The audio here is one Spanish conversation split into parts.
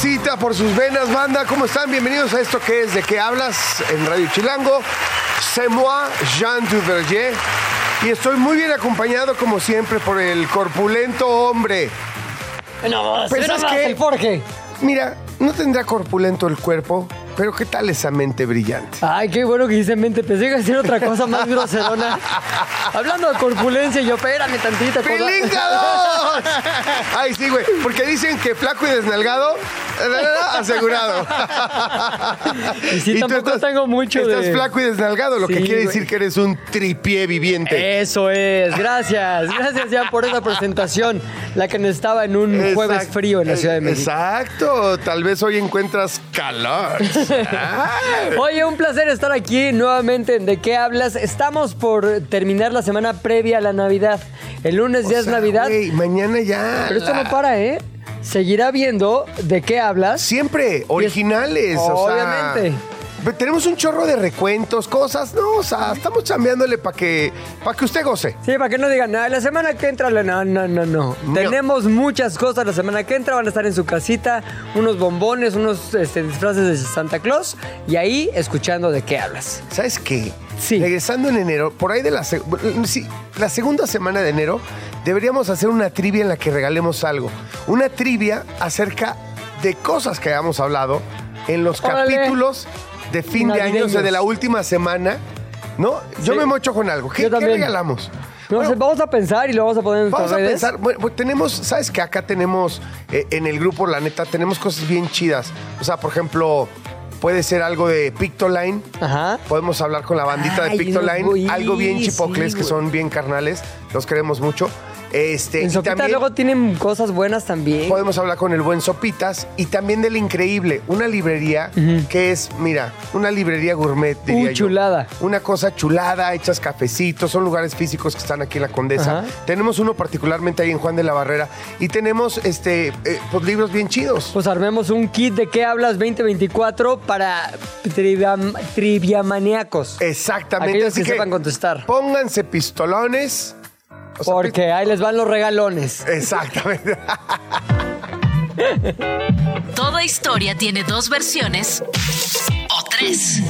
Transita por sus venas, banda? ¿Cómo están? Bienvenidos a esto que es ¿De qué hablas? En Radio Chilango. C'est moi, Jean Duverger. Y estoy muy bien acompañado, como siempre, por el corpulento hombre. No, ¿sabes más qué? el Jorge. Mira, no tendrá corpulento el cuerpo, pero ¿qué tal esa mente brillante? Ay, qué bueno que dice mente. Pensé que decir otra cosa más groserona. Hablando de corpulencia, yo, espérame tantito. cosa- ¡Pilinga 2! Ay, sí, güey, porque dicen que flaco y desnalgado, asegurado. Y sí, tú tampoco tengo mucho Estás de- flaco y desnalgado, lo que quiere güey. decir que eres un tripié viviente. Eso es, gracias. Gracias ya por esa presentación. La que necesitaba en un jueves frío en la Ciudad de México. Exacto, tal vez hoy encuentras calor. Oye, un placer estar aquí nuevamente en ¿De qué hablas? Estamos por terminar la semana previa a la Navidad. El lunes ya es Navidad. güey, mañana ya. Pero esto la- no para, ¿eh? Seguirá viendo ¿De qué hablas? Siempre, originales. o sea, Obviamente. Tenemos un chorro de recuentos, cosas, no, o sea, estamos chambeándole para que, para que usted goce. Sí, para que no digan nada. La semana que entra, no, no, no, no. No. Tenemos muchas cosas la semana que entra. Van a estar en su casita, unos bombones, unos este, disfraces de Santa Claus. Y ahí escuchando de qué hablas. ¿Sabes qué? Sí. Regresando en enero, por ahí de la, sí, la segunda semana de enero, deberíamos hacer una trivia en la que regalemos algo. Una trivia acerca de cosas que hayamos hablado en los Órale. capítulos de fin de año, o sea, de la última semana. ¿No? Yo Sí. me mocho con algo. ¿Qué, Yo qué también. regalamos? No, Bueno, vamos a pensar y lo vamos a poner en Vamos a redes. pensar, bueno, pues tenemos, ¿sabes que Acá tenemos, eh, en el grupo, la neta, tenemos cosas bien chidas. O sea, por ejemplo, puede ser algo de Pictoline. Ajá. Podemos hablar con la bandita Ay, de Pictoline. no, güey, algo bien chipocles, sí, que güey. son bien carnales. Los queremos mucho. Este, En y Sopita también luego tienen cosas buenas también. podemos hablar con el buen Sopitas. Y también del Increíble, una librería que es, mira, una librería gourmet, diría yo. chulada. Una cosa chulada, hechas cafecitos, son lugares físicos que están aquí en la Condesa. Tenemos uno particularmente ahí en Juan de la Barrera y tenemos este eh, pues libros bien chidos. Pues armemos un kit de qué hablas 2024 para trivia, triviamaníacos. Exactamente. Aquellos así que sepan contestar. Pónganse pistolones. O sea, Porque ahí les van los regalones. Exactamente. Toda historia tiene dos versiones o tres,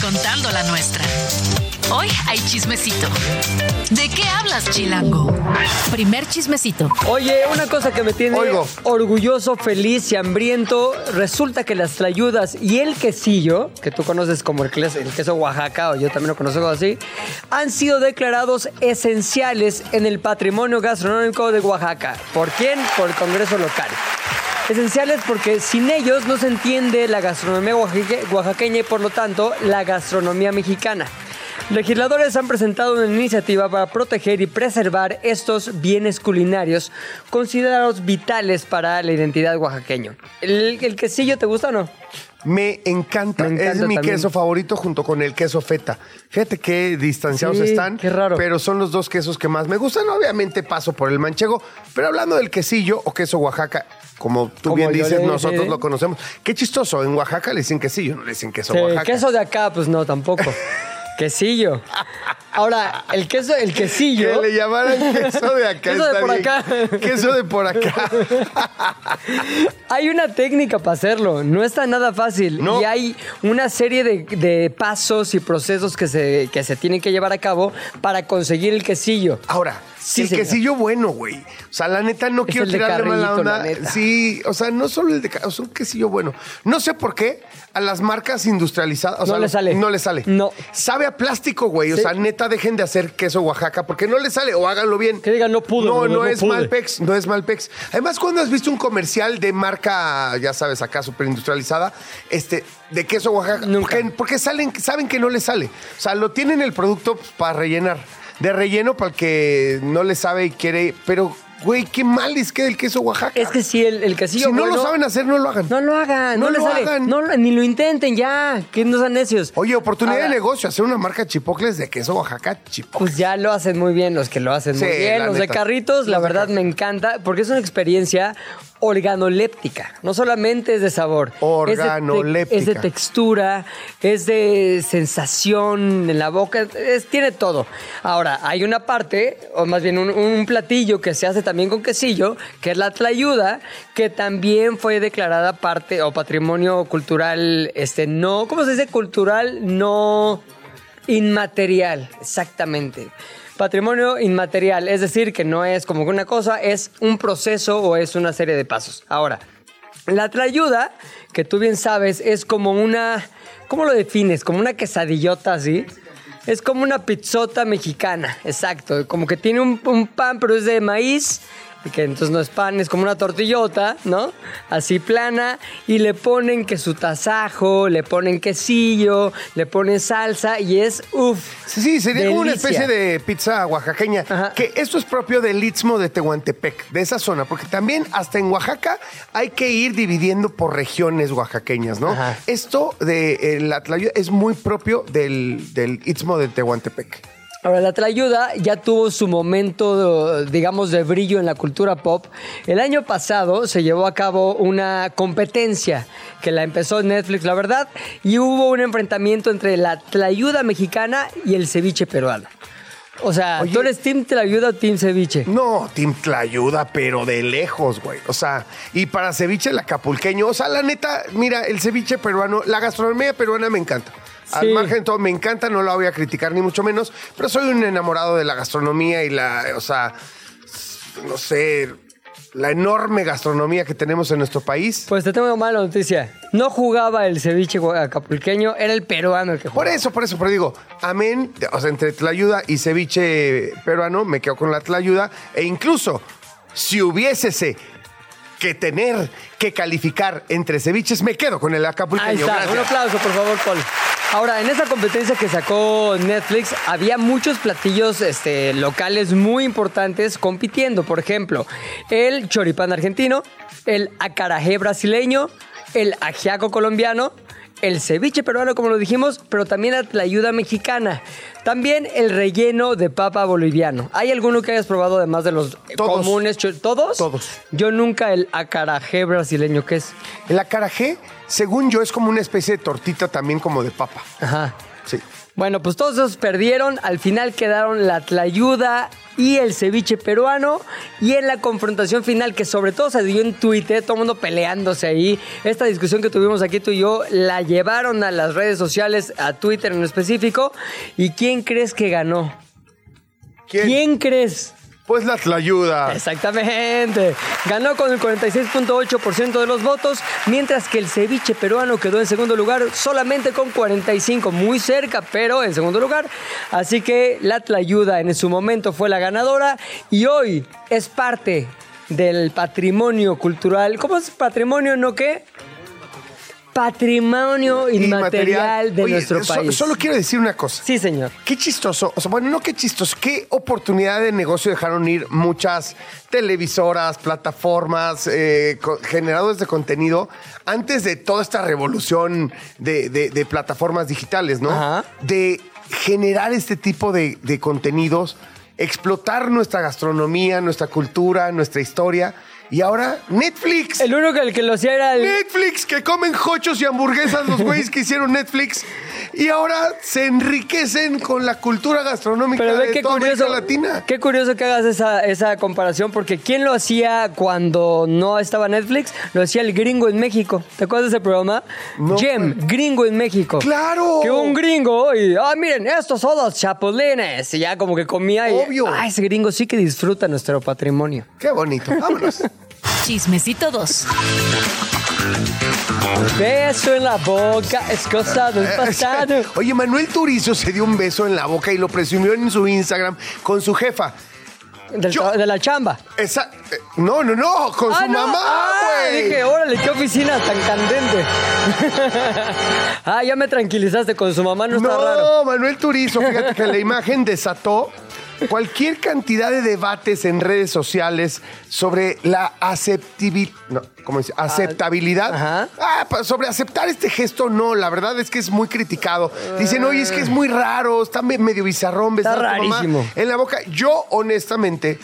contando la nuestra. Hoy hay chismecito. ¿De qué hablas, Chilango? Primer chismecito. Oye, una cosa que me tiene Oigo. orgulloso, feliz y hambriento, resulta que las tlayudas y el quesillo, que tú conoces como el, el queso Oaxaca, o yo también lo conozco así, han sido declarados esenciales en el patrimonio gastronómico de Oaxaca. ¿Por quién? Por el Congreso local. Esenciales porque sin ellos no se entiende la gastronomía oaxaque- oaxaqueña y por lo tanto la gastronomía mexicana. Legisladores han presentado una iniciativa para proteger y preservar estos bienes culinarios considerados vitales para la identidad oaxaqueña. ¿El, el quesillo te gusta o no? Me encanta. Me encanta es mi también. queso favorito junto con el queso feta. Fíjate qué distanciados Sí, están. qué raro. Pero son los dos quesos que más me gustan. Obviamente paso por el manchego. Pero hablando del quesillo o queso Oaxaca, como tú Como bien dices, le- nosotros lo conocemos. Qué chistoso. En Oaxaca le dicen quesillo, no le dicen queso Sí, Oaxaca. queso de acá, pues no, tampoco. quesillo. Ahora, el queso, el quesillo. Que le llamaran queso de acá. Queso de por bien. acá. Queso de por acá. Hay una técnica para hacerlo, no está nada fácil. No. Y hay una serie de, de pasos y procesos que se, que se tienen que llevar a cabo para conseguir el quesillo. Ahora, Sí, el señor. quesillo bueno, güey. O sea, la neta no Es quiero tirarle mala onda. Sí, o sea, no solo el de o sea, un quesillo bueno. No sé por qué a las marcas industrializadas, o No sea, le sale. No le sale. No. Sabe a plástico, güey. O sea, neta dejen de hacer queso Oaxaca porque no le sale o háganlo bien. Que digan, no pudo, No, no, no es pude. Malpex, no es Malpex. Además, cuando has visto un comercial de marca, ya sabes, acá súper industrializada, este, de queso Oaxaca, Nunca. porque, porque salen, saben que no le sale. O sea, lo tienen el producto pues, para rellenar. De relleno para el que no le sabe y quiere, pero güey, qué mal les queda el queso Oaxaca. Es que si el, el quesillo si no bueno- lo saben hacer, no lo hagan. No lo hagan, no, No les lo sale. hagan. No ni lo intenten ya, que no sean necios. Oye, oportunidad Ahora, de negocio, hacer una marca chipocles de queso Oaxaca chipocles. Pues ya lo hacen muy bien los que lo hacen muy bien. Los de carritos, la verdad me encanta porque es una experiencia organoléptica. No solamente es de sabor. es de te- Organoléptica. Es de, textura, es de sensación en la boca, es- tiene todo. Ahora, hay una parte, o más bien un, un platillo que se hace también con quesillo, que es la tlayuda, que también fue declarada parte o patrimonio cultural, este, no, ¿cómo se dice? Cultural no inmaterial, exactamente. Patrimonio inmaterial, es decir, que no es como una cosa, es un proceso o es una serie de pasos. Ahora, la tlayuda, que tú bien sabes, es como una, ¿cómo lo defines? Como una quesadillota así. Es como una pizzota mexicana, exacto. Como que tiene un, un pan, pero es de maíz, que entonces no es pan, es como una tortillota, ¿no? Así plana, y le ponen que su tasajo, le ponen quesillo, le ponen salsa, y es uff. Sí, sí, sería como una Delicia. especie de pizza oaxaqueña. Ajá. Que esto es propio del Istmo de Tehuantepec, de esa zona, porque también hasta en Oaxaca hay que ir dividiendo por regiones oaxaqueñas, ¿no? Ajá. Esto de eh, la tlayuda es muy propio del, del Istmo de Tehuantepec. Ahora, la tlayuda ya tuvo su momento, digamos, de brillo en la cultura pop. El año pasado se llevó a cabo una competencia que la empezó Netflix, la verdad, y hubo un enfrentamiento entre la tlayuda mexicana y el ceviche peruano. O sea, Oye. ¿tú eres Team Tlayuda o Team Ceviche? No, Team Tlayuda, pero de lejos, güey. O sea, y para ceviche el acapulqueño. O sea, la neta, mira, el ceviche peruano, la gastronomía peruana me encanta. Al margen de todo, me encanta, no la voy a criticar ni mucho menos, pero soy un enamorado de la gastronomía y la, o sea, no sé, la enorme gastronomía que tenemos en nuestro país. Pues te tengo mala noticia. No jugaba el ceviche acapulqueño, era el peruano el que jugaba. Por eso, por eso, pero digo, amén, o sea, entre tlayuda y ceviche peruano, me quedo con la tlayuda, e incluso, si hubiésese que tener que calificar entre ceviches, me quedo con el acapulqueño. Ahí está, Gracias. un aplauso, por favor, Paul. Ahora, en esa competencia que sacó Netflix, había muchos platillos este, locales muy importantes compitiendo. Por ejemplo, el choripán argentino, el acarajé brasileño, el ajiaco colombiano, el ceviche peruano, como lo dijimos, pero también la tlayuda mexicana. También el relleno de papa boliviano. ¿Hay alguno que hayas probado además de los Todos. comunes? ¿Todos? Todos. Yo nunca el acarajé brasileño, ¿qué es? El acarajé, según yo, es como una especie de tortita también como de papa. Ajá. Sí. Bueno, pues todos esos perdieron. Al final quedaron la tlayuda y el ceviche peruano. Y en la confrontación final, que sobre todo se dio en Twitter, todo el mundo peleándose ahí. Esta discusión que tuvimos aquí tú y yo, la llevaron a las redes sociales, a Twitter en específico. ¿Y quién crees que ganó? ¿Quién? ¿Quién crees? Pues la tlayuda. Exactamente. Ganó con el 46.8% de los votos, mientras que el ceviche peruano quedó en segundo lugar solamente con 45, muy cerca, pero en segundo lugar. Así que la Tlayuda en su momento fue la ganadora y hoy es parte del patrimonio cultural. ¿Cómo es patrimonio, no qué? Patrimonio inmaterial de Oye, nuestro so- país. solo quiero decir una cosa. Sí, señor. Qué chistoso, o sea, bueno, no qué chistoso, qué oportunidad de negocio dejaron ir muchas televisoras, plataformas, eh, generadores de contenido antes de toda esta revolución de, de- de plataformas digitales, ¿no? Ajá. De generar este tipo de, de contenidos, explotar nuestra gastronomía, nuestra cultura, nuestra historia. Y ahora Netflix. El único que el que lo hacía era el, Netflix, que comen jochos y hamburguesas los güeyes que hicieron Netflix. Y ahora se enriquecen con la cultura gastronómica Pero ve de qué toda curioso, América Latina. qué curioso que hagas esa, esa comparación, porque ¿quién lo hacía cuando no estaba Netflix? Lo hacía el gringo en México. ¿Te acuerdas de ese programa? No, Gem, gringo en México. ¡Claro! Que un gringo y, ah, miren, estos son los chapulines. Y ya como que comía y, Obvio. ah, ese gringo sí que disfruta nuestro patrimonio. Qué bonito. Vámonos. Chismecito 2. Beso en la boca es cosa del pasado. Oye, Manuel Turizo se dio un beso en la boca y lo presumió en su Instagram con su jefa. Del Yo- tra- de la chamba. Esa, eh, no, no, no, con Ah, su no. mamá. Ah, güey. Dije, órale, qué oficina tan candente. ah, ya me tranquilizaste con su mamá, no está No, raro. Manuel Turizo, fíjate que la imagen desató cualquier cantidad de debates en redes sociales sobre la aceptibil- no, ¿cómo dice? aceptabilidad. Ajá. Ah, pa- sobre aceptar este gesto, no, la verdad es que es muy criticado. Dicen, oye, es que es muy raro, está me- medio bizarrón Está rarísimo. en la boca. Yo, honestamente,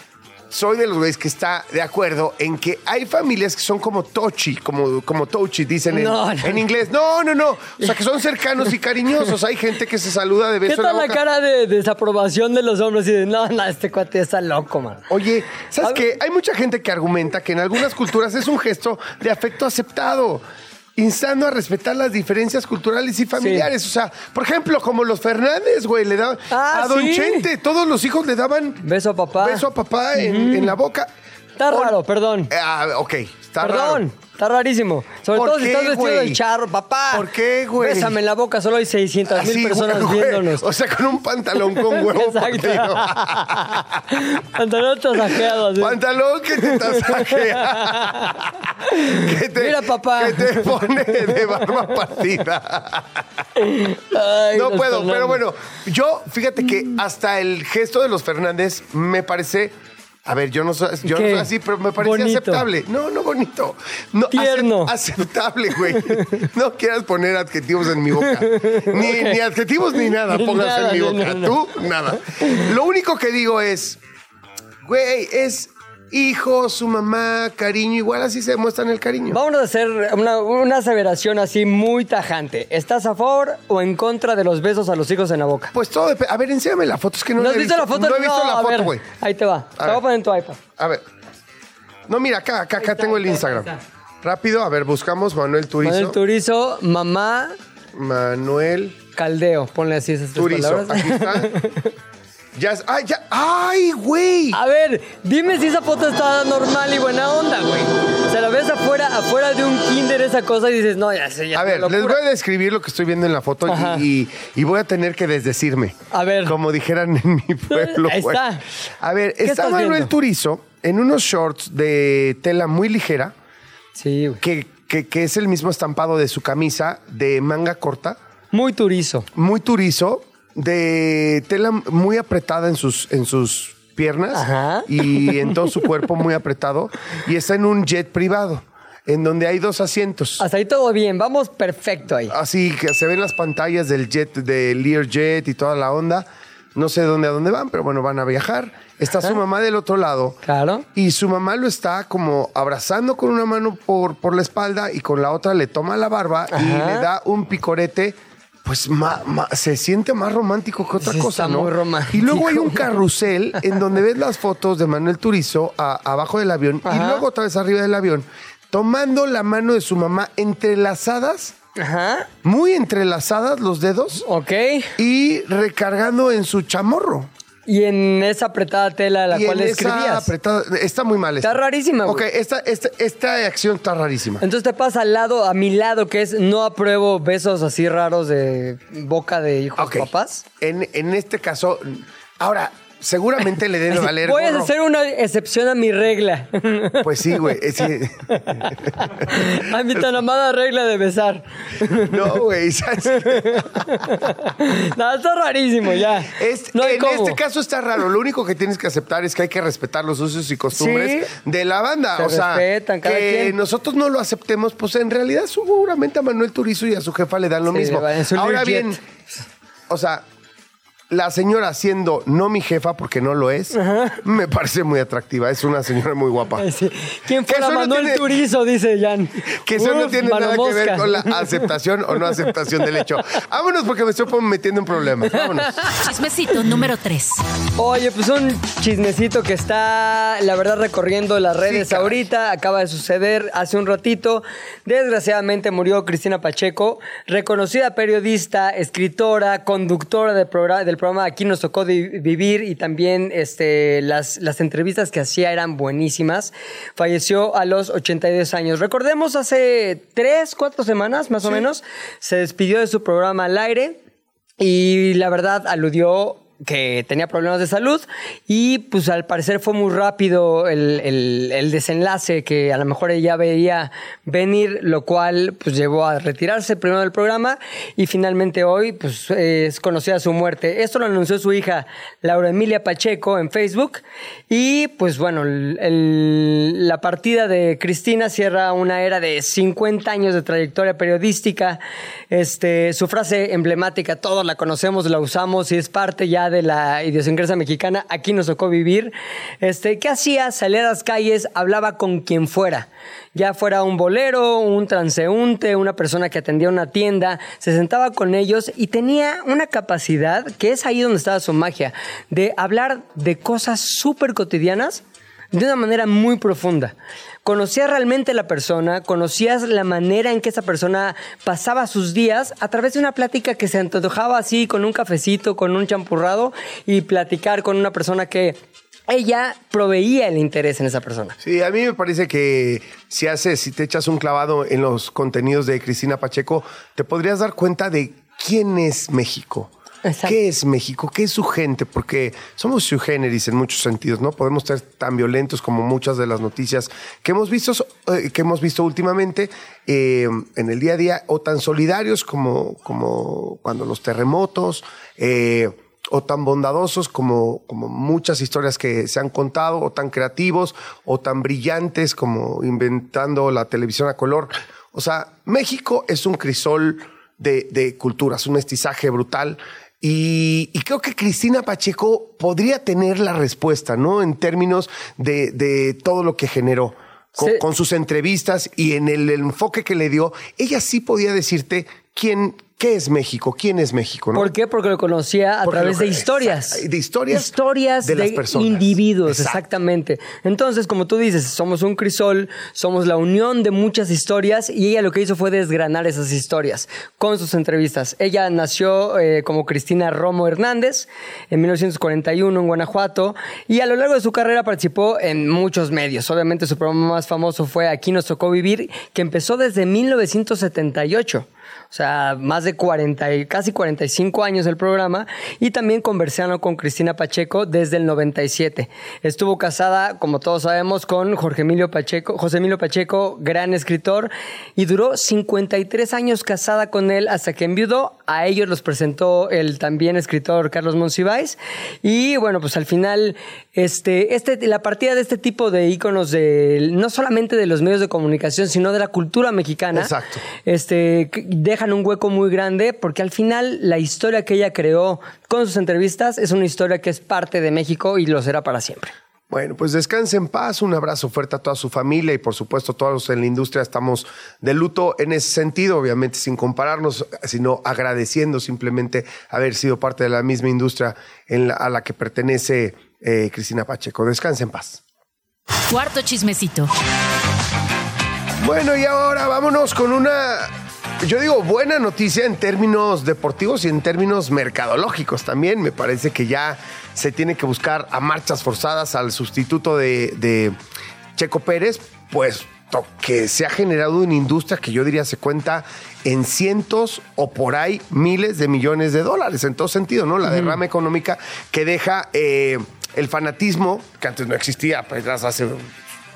soy de los güeyes que está de acuerdo en que hay familias que son como touchy, como, como touchy, dicen en, No, no. en inglés. No, no, no. O sea, que son cercanos y cariñosos. Hay gente que se saluda de ¿Qué beso en la tal la boca. cara de desaprobación de los hombres? Y de, no, no, este cuate está loco, man. Oye, ¿sabes qué? Hay mucha gente que argumenta que en algunas culturas es un gesto de afecto aceptado, instando a respetar las diferencias culturales y familiares. O sea, por ejemplo, como los Fernández, güey, le daban Ah, a Don sí. Chente, todos los hijos le daban Beso a papá. beso a papá en, en la boca. Está raro, perdón. Ah, ok, está Perdón, raro. está rarísimo. Sobre ¿Por todo si qué, estás vestido güey? del charro, papá. ¿Por qué, güey? Bésame en la boca, solo hay 600 mil Así, personas güey, viéndonos. O sea, con un pantalón con huevo Exacto. partido. Pantalón tasajeado así. Pantalón que te tasajea. que te, Mira, papá. Que te pone de barba partida. Ay, no los puedo, Fernández. pero bueno, yo fíjate que hasta el gesto de los Fernández me parece. A ver, yo no soy, yo no soy así, pero me parece Bonito. aceptable. No, no bonito. No, Tierno. acep- aceptable, güey. No quieras poner adjetivos en mi boca. Ni, ni adjetivos ni nada Ni pongas nada, en mi boca. no, no. Tú, nada. Lo único que digo es, güey, es hijo, su mamá, cariño. Igual así se demuestran el cariño. Vamos a hacer una, una aseveración así muy tajante. ¿Estás a favor o en contra de los besos a los hijos en la boca? Pues todo depende. A ver, enséñame la foto. Es que no, ¿No la he visto la foto? No he visto la a foto, güey. Ahí te va. Te ver. voy a poner en tu iPad. A ver. No, mira, acá, acá, acá está, tengo el Instagram. Rápido, a ver, buscamos Manuel Turizo. Manuel Turizo, mamá, Manuel caldeo. Ponle así esas tres Turizo. palabras. Aquí está. ya, es- ay, ya. ¡Ay, güey! A ver, dime si esa foto está normal y buena onda, güey. Se la ves afuera, afuera de un kinder esa cosa y dices, no, ya sé, ya A ver, les voy a describir lo que estoy viendo en la foto y, y voy a tener que desdecirme. A ver. Como dijeran en mi pueblo. Ahí güey. está. A ver, ¿Qué está Manuel viendo? Turizo en unos shorts de tela muy ligera, Sí, güey. que, que- que es el mismo estampado de su camisa de manga corta, Muy turizo. muy turizo, de tela muy apretada en sus, en sus piernas Ajá. y en todo su cuerpo muy apretado, y está en un jet privado, en donde hay dos asientos. Hasta ahí todo bien, vamos perfecto ahí. Así que se ven las pantallas del jet, del Learjet y toda la onda. No sé dónde a dónde van, pero bueno, van a viajar. Está su mamá del otro lado. Claro. Y su mamá lo está como abrazando con una mano por, por la espalda y con la otra le toma la barba y le da un picorete. Pues ma- ma- se siente más romántico que otra cosa, está ¿no? muy romántico. Y luego hay un carrusel en donde ves las fotos de Manuel Turizo a- abajo del avión y luego otra vez arriba del avión, tomando la mano de su mamá entrelazadas Ajá. muy entrelazadas los dedos Ok. y recargando en su chamorro. Y en esa apretada tela a la y cual en esa escribías. apretada, está muy mal. Está rarísima, Ok, güey. esta, esta, esta acción está rarísima. Entonces te pasa al lado, a mi lado, que es no apruebo besos así raros de boca de hijos Ok. papás. En, en este caso, ahora, seguramente le debe valer. Voy a gorro. hacer una excepción a mi regla. Pues sí, güey. sí. a mi tan amada regla de besar. No, güey. no, está rarísimo ya. Es- no hay en cómo. este caso está raro. Lo único que tienes que aceptar es que hay que respetar los usos y costumbres Sí. de la banda. Se o sea, respetan cada que quien. nosotros no lo aceptemos, pues en realidad seguramente a Manuel Turizo y a su jefa le dan lo mismo. Ahora bien, o sea, la señora siendo no mi jefa porque no lo es, me parece muy atractiva. Es una señora muy guapa. Sí. ¿Quién Que fuera Manuel tiene- Turizo? Dice Jan. Que eso no tiene nada que ver con la aceptación o no aceptación del hecho. Vámonos porque me estoy metiendo en problemas. Vámonos. Chismecito número 3. Oye, pues un chismecito que está, la verdad, recorriendo las redes ahorita. Acaba de suceder hace un ratito. Desgraciadamente murió Cristina Pacheco, reconocida periodista, escritora, conductora del programa, del programa Aquí nos tocó vivir y también este, las, las entrevistas que hacía eran buenísimas. Falleció a los 82 años. Recordemos, hace tres, cuatro semanas más o menos, se despidió de su programa al aire. Y la verdad aludió que tenía problemas de salud y pues al parecer fue muy rápido el, el- el desenlace que a lo mejor ella veía venir, lo cual pues llevó a retirarse primero del programa y finalmente hoy pues es conocida su muerte. Esto lo anunció su hija Laura Emilia Pacheco en Facebook y pues bueno, el- la partida de Cristina cierra una era de 50 años de trayectoria periodística. Este, su frase emblemática, todos la conocemos, la usamos y es parte ya de la idiosincrasia mexicana. Aquí nos tocó vivir. Este, ¿Qué hacía? Salía a las calles, hablaba con quien fuera. Ya fuera un bolero, un transeúnte, una persona que atendía una tienda, se sentaba con ellos y tenía una capacidad, que es ahí donde estaba su magia, de hablar de cosas súper cotidianas de una manera muy profunda. Conocías realmente la persona, conocías la manera en que esa persona pasaba sus días a través de una plática que se antojaba así, con un cafecito, con un champurrado y platicar con una persona que ella proveía el interés en esa persona. Sí, a mí me parece que si haces, si te echas un clavado en los contenidos de Cristina Pacheco, te podrías dar cuenta de quién es México. ¿Qué es México? ¿Qué es su gente? Porque somos sui generis en muchos sentidos, ¿no? Podemos ser tan violentos como muchas de las noticias que hemos visto, eh, que hemos visto últimamente eh, en el día a día, o tan solidarios como, como cuando los terremotos, eh, o tan bondadosos como, como muchas historias que se han contado, o tan creativos, o tan brillantes como inventando la televisión a color. O sea, México es un crisol de culturas, un mestizaje brutal. Y, y creo que Cristina Pacheco podría tener la respuesta, ¿no? En términos de, de todo lo que generó. Con, Sí. con sus entrevistas y en el, enfoque que le dio, ella sí podía decirte quién, qué es México, quién es México, ¿no? ¿Por qué? Porque lo conocía a Porque través lo- de historias. de historias Historias de de, las personas. individuos, Exacto. exactamente. Entonces, como tú dices, somos un crisol, somos la unión de muchas historias y ella lo que hizo fue desgranar esas historias con sus entrevistas. Ella nació eh, como Cristina Romo Hernández en 1941 en Guanajuato y a lo largo de su carrera participó en muchos medios. Obviamente su programa más famoso fue Aquí nos tocó vivir, que empezó desde 1978. O sea, más de 40, y casi 45 años el programa. Y también conversando con Cristina Pacheco desde el 97. Estuvo casada, como todos sabemos, con Jorge Emilio Pacheco, José Emilio Pacheco, gran escritor. Y duró 53 años casada con él hasta que enviudó. A ellos los presentó el también escritor Carlos Monsiváis. Y bueno, pues al final, este, este, la partida de este tipo de íconos, de, no solamente de los medios de comunicación, sino de la cultura mexicana Exacto. este, que dejan un hueco muy grande porque al final la historia que ella creó con sus entrevistas es una historia que es parte de México y lo será para siempre. Bueno, pues descanse en paz, un abrazo fuerte a toda su familia y por supuesto todos en la industria estamos de luto en ese sentido, obviamente sin compararnos, sino agradeciendo simplemente haber sido parte de la misma industria en la- a la que pertenece eh, Cristina Pacheco. Descanse en paz. Cuarto chismecito. Bueno, y ahora vámonos con una, yo digo, buena noticia en términos deportivos y en términos mercadológicos también. Me parece que ya se tiene que buscar a marchas forzadas al sustituto de, de Checo Pérez, puesto que se ha generado una industria que yo diría se cuenta en cientos o por ahí miles de millones de dólares, en todo sentido, ¿no? La derrama económica que deja eh, el fanatismo, que antes no existía, pues hace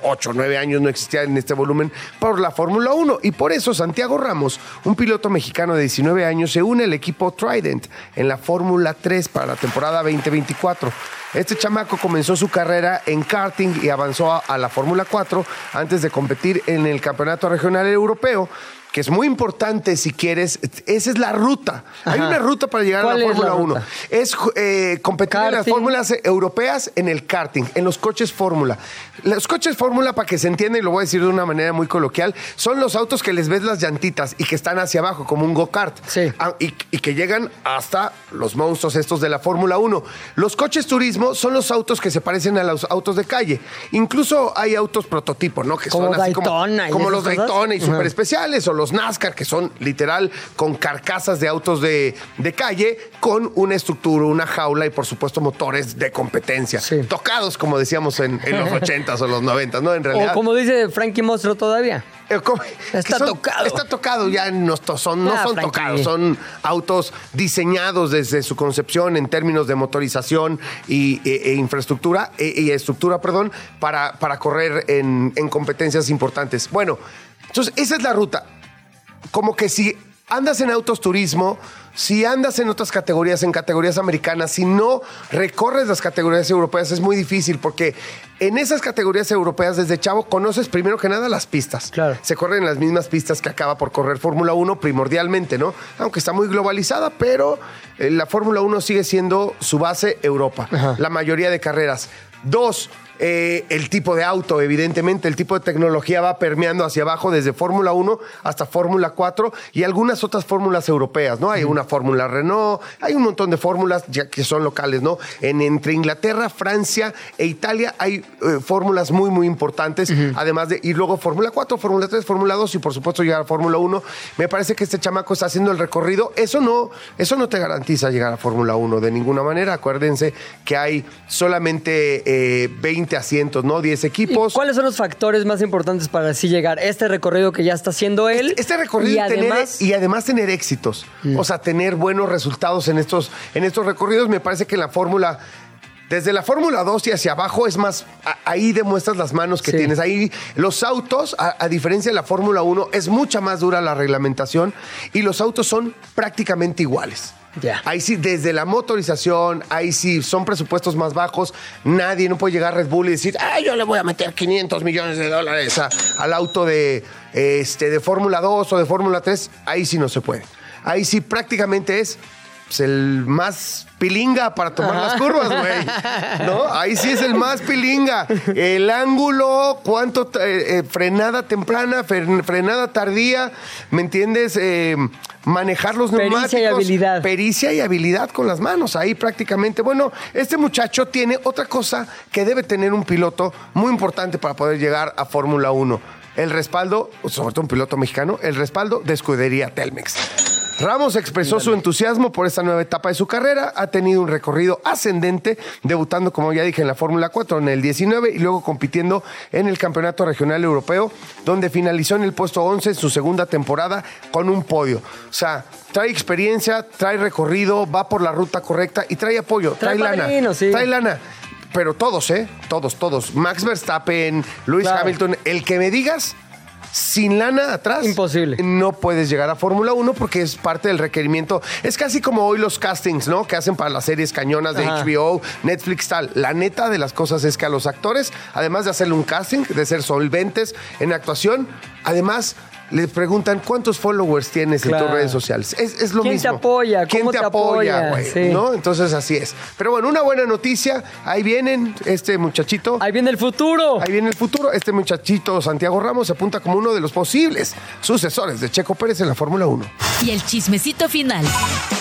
8 o 9 años no existía en este volumen por la Fórmula 1. Y por eso Santiago Ramos, un piloto mexicano de 19 años, se une al equipo Trident en la Fórmula 3 para la temporada 2024. Este chamaco comenzó su carrera en karting y avanzó a, la Fórmula 4 antes de competir en el Campeonato Regional Europeo. Que es muy importante si quieres, esa es la ruta. Hay una ruta para llegar a ¿Cuál la Fórmula 1. ruta? Es eh, competir en las fórmulas europeas en el karting, en los coches fórmula. Los coches fórmula, para que se entienda, y lo voy a decir de una manera muy coloquial, son los autos que les ves las llantitas y que están hacia abajo, como un go-kart. Sí. Ah, Y, y que llegan hasta los monstruos estos de la Fórmula 1. Los coches turismo son los autos que se parecen a los autos de calle. Incluso hay autos prototipo, ¿no? Que Como son así Daytona como, como los. Daytona y super especiales, o los NASCAR, que son literal con carcasas de autos de, de calle, con una estructura, una jaula y por supuesto motores de competencia. Sí. Tocados, como decíamos en, en los 80s o los 90s, ¿no? En realidad. O como dice Frankie Mostro todavía. Eh, ¿cómo? Está son- tocado. Está tocado, ya no son, no Ah, son Frankie. tocados, son autos diseñados desde su concepción en términos de motorización y, e, e infraestructura, e- y estructura, perdón, para, para correr en, en competencias importantes. Bueno, entonces esa es la ruta como que si andas en autos turismo, si andas en otras categorías, en categorías americanas, si no recorres las categorías europeas, es muy difícil porque en esas categorías europeas desde chavo conoces primero que nada las pistas. Claro. Se corren las mismas pistas que acaba por correr Fórmula 1 primordialmente, ¿no? Aunque está muy globalizada, pero eh, la Fórmula 1 sigue siendo su base Europa, la mayoría de carreras. Dos, eh, el tipo de auto, evidentemente, el tipo de tecnología va permeando hacia abajo desde Fórmula 1 hasta Fórmula 4 y algunas otras fórmulas europeas, ¿no? Hay una Fórmula Renault, hay un montón de fórmulas ya que son locales, ¿no? En, entre Inglaterra, Francia e Italia hay eh, fórmulas muy, muy importantes, además de, y luego Fórmula 4, Fórmula 3, Fórmula 2 y por supuesto llegar a Fórmula 1. Me parece que este chamaco está haciendo el recorrido. Eso no, eso no te garantiza llegar a Fórmula 1 de ninguna manera. Acuérdense que hay solamente eh, 20 asientos, ¿no? 10 ¿Y equipos. ¿Cuáles son los factores más importantes para así llegar? Este recorrido que ya está haciendo él. Este recorrido y tener- además, Mm. y además tener éxitos. O sea, tener buenos resultados en estos, en estos recorridos. Me parece que la Fórmula. Desde la Fórmula 2 y hacia abajo es más, ahí demuestras las manos que Sí. tienes. Ahí los autos, a, a diferencia de la Fórmula 1, es mucha más dura la reglamentación y los autos son prácticamente iguales. Ahí sí, desde la motorización, ahí sí, son presupuestos más bajos. Nadie, no puede llegar a Red Bull y decir, ah, yo le voy a meter 500 millones de dólares al auto de, este, de Fórmula 2 o de Fórmula 3. Ahí sí no se puede. Ahí sí prácticamente es pues, el más pilinga para tomar las curvas, güey. ¿No? Ahí sí es el más pilinga. El ángulo, cuánto eh, eh, frenada temprana, fren- frenada tardía, ¿me entiendes? Eh, manejar los Pericia y neumáticos. habilidad. Pericia y habilidad con las manos. Ahí prácticamente. Bueno, este muchacho tiene otra cosa que debe tener un piloto muy importante para poder llegar a Fórmula 1. El respaldo, sobre todo un piloto mexicano, el respaldo de escudería Telmex. Ramos expresó su entusiasmo por esta nueva etapa de su carrera. Ha tenido un recorrido ascendente, debutando, como ya dije, en la Fórmula 4 en el 19 y luego compitiendo en el Campeonato Regional Europeo, donde finalizó en el puesto 11 en su segunda temporada con un podio. O sea, trae experiencia, trae recorrido, va por la ruta correcta y trae apoyo, Trae trae, lana. padrino, sí. Trae lana. Pero todos, ¿eh? Todos, todos. Max Verstappen, Claro. Hamilton, el que me digas, sin lana atrás. Imposible. No puedes llegar a Fórmula 1 porque es parte del requerimiento. Es casi como hoy los castings, ¿no? Que hacen para las series cañonas de Ajá. HBO, Netflix, tal. La neta de las cosas es que a los actores, además de hacerle un casting, de ser solventes en actuación, además les preguntan cuántos followers tienes en tus redes sociales. Es, es lo ¿Quién mismo. te apoya? ¿Quién ¿Cómo te te apoya, apoya? güey? Sí. ¿No? Entonces así es. Pero bueno, una buena noticia. Ahí vienen este muchachito. ahí viene el futuro. Ahí viene el futuro. Este muchachito Santiago Ramos se apunta como uno de los posibles sucesores de Checo Pérez en la Fórmula 1. Y el chismecito final.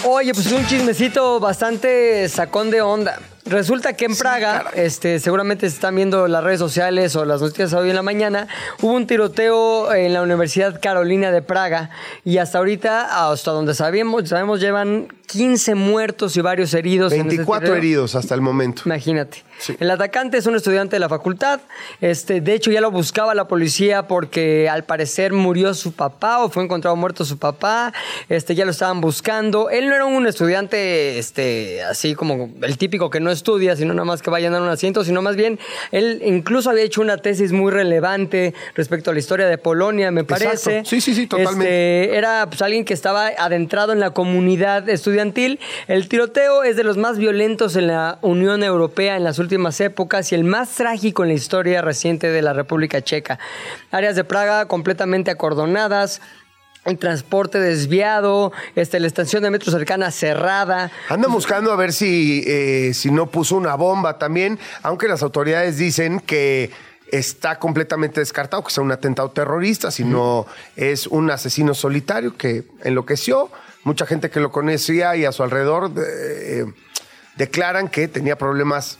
Oye, pues un chismecito bastante sacón de onda. Resulta que en Praga, caray. este, seguramente se están viendo las redes sociales o las noticias hoy en la mañana, hubo un tiroteo en la Universidad Carolina de Praga y hasta ahorita, hasta donde sabemos, sabemos llevan 15 muertos y varios heridos. en ese 24 tiroteo. heridos hasta el momento. Imagínate. Sí. El atacante es un estudiante de la facultad. Este, de hecho, ya lo buscaba la policía porque al parecer murió su papá o fue encontrado muerto su papá. Este, ya lo estaban buscando. Él no era un estudiante, este, así como el típico que no estudia, sino nada más que va a llenar un asiento, sino más bien él incluso había hecho una tesis muy relevante respecto a la historia de Polonia, me Exacto. parece. Sí, sí, sí, totalmente. Este, era pues, alguien que estaba adentrado en la comunidad estudiantil. El tiroteo es de los más violentos en la Unión Europea en las últimas épocas y el más trágico en la historia reciente de la República Checa. Áreas de Praga completamente acordonadas. El transporte desviado, este, la estación de metro cercana cerrada. Andan buscando a ver si, eh, si no puso una bomba también, aunque las autoridades dicen que está completamente descartado que sea un atentado terrorista, sino es un asesino solitario que enloqueció. Mucha gente que lo conocía y a su alrededor eh, declaran que tenía problemas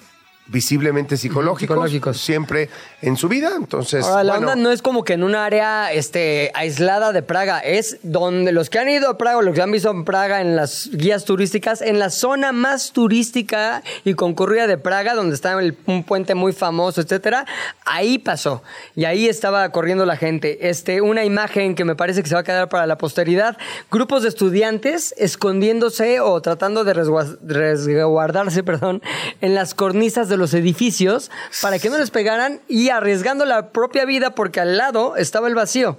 visiblemente psicológicos, Psicológicos. siempre en su vida. Entonces, Ahora, la bueno, onda no es como que en un área este, aislada de Praga, es donde los que han ido a Praga, o los que han visto en Praga en las guías turísticas, en la zona más turística y concurrida de Praga, donde está el- un puente muy famoso, etcétera, ahí pasó. Y ahí estaba corriendo la gente. Este, una imagen que me parece que se va a quedar para la posteridad. Grupos de estudiantes escondiéndose o tratando de resgua- resguardarse, perdón, en las cornisas de los edificios para que no les pegaran y arriesgando la propia vida porque al lado estaba el vacío.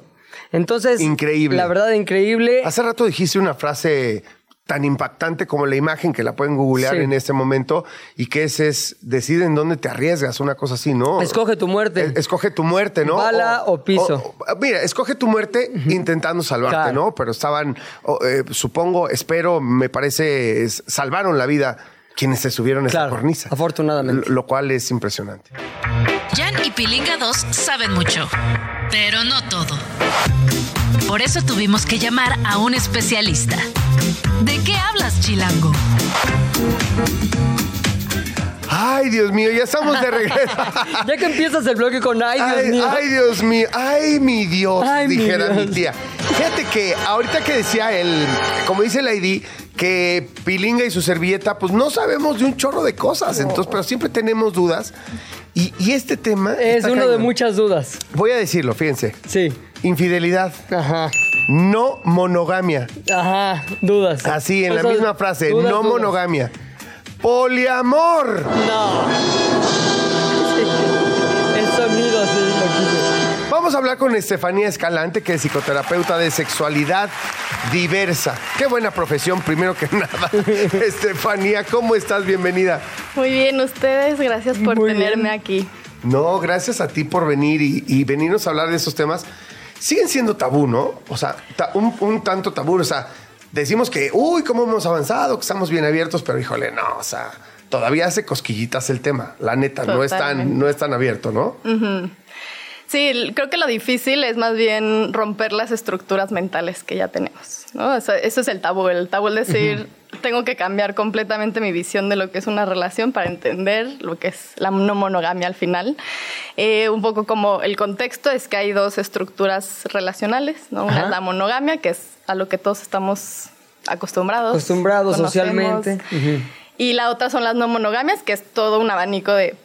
Entonces, Increíble. La verdad, increíble. Hace rato dijiste una frase tan impactante como la imagen que la pueden googlear Sí. en este momento y que ese es decide en dónde te arriesgas, una cosa así, ¿no? Escoge tu muerte. Es- Escoge tu muerte, ¿no? Bala o piso. o- mira, escoge tu muerte intentando salvarte, Claro. ¿no? Pero estaban, eh, supongo, espero, me parece, es- salvaron la vida quienes se subieron a esa cornisa. afortunadamente. Lo, lo cual es impresionante. Jan y Pilinga 2 saben mucho, pero no todo. Por eso tuvimos que llamar a un especialista. ¿De qué hablas, Chilango? Ay, Dios mío, ya estamos de regreso. Ya que empiezas el bloque con ay, Dios Ay, mío. ay, Dios mío, ay, mi Dios, Ay, mi dijera mi, Dios. tía. Fíjate que ahorita que decía él, como dice Lady, que Pilinga y su servilleta, pues no sabemos de un chorro de cosas, entonces, pero siempre tenemos dudas. Y, y este tema. es uno de muchas dudas. Voy a decirlo, fíjense. Sí. Infidelidad, Ajá. no monogamia. Ajá. Dudas. Así, en la misma frase, dudas, no dudas. monogamia. Poliamor. No. Sí. El sonido, sí, lo quise. Vamos a hablar con Estefanía Escalante, que es psicoterapeuta de sexualidad diversa. Qué buena profesión, primero que nada. Estefanía, ¿cómo estás? Bienvenida. Muy bien, ustedes, gracias por Muy tenerme bien. aquí. No, gracias a ti por venir y, y venirnos a hablar de esos temas. Siguen siendo tabú, ¿no? O sea, ta- un, un tanto tabú. O sea, decimos que, uy, cómo hemos avanzado, que estamos bien abiertos, pero híjole, no, o sea, todavía hace cosquillitas el tema. La neta, no es, tan, no es tan abierto, ¿no? Sí, creo que lo difícil es más bien romper las estructuras mentales que ya tenemos. ¿no? Eso, eso es el tabú. El tabú es decir, tengo que cambiar completamente mi visión de lo que es una relación para entender lo que es la no monogamia al final. Eh, un poco como el contexto es que hay dos estructuras relacionales. ¿no? Una Ajá. es la monogamia, que es a lo que todos estamos acostumbrados. Acostumbrados socialmente. Y la otra son las no monogamias, que es todo un abanico de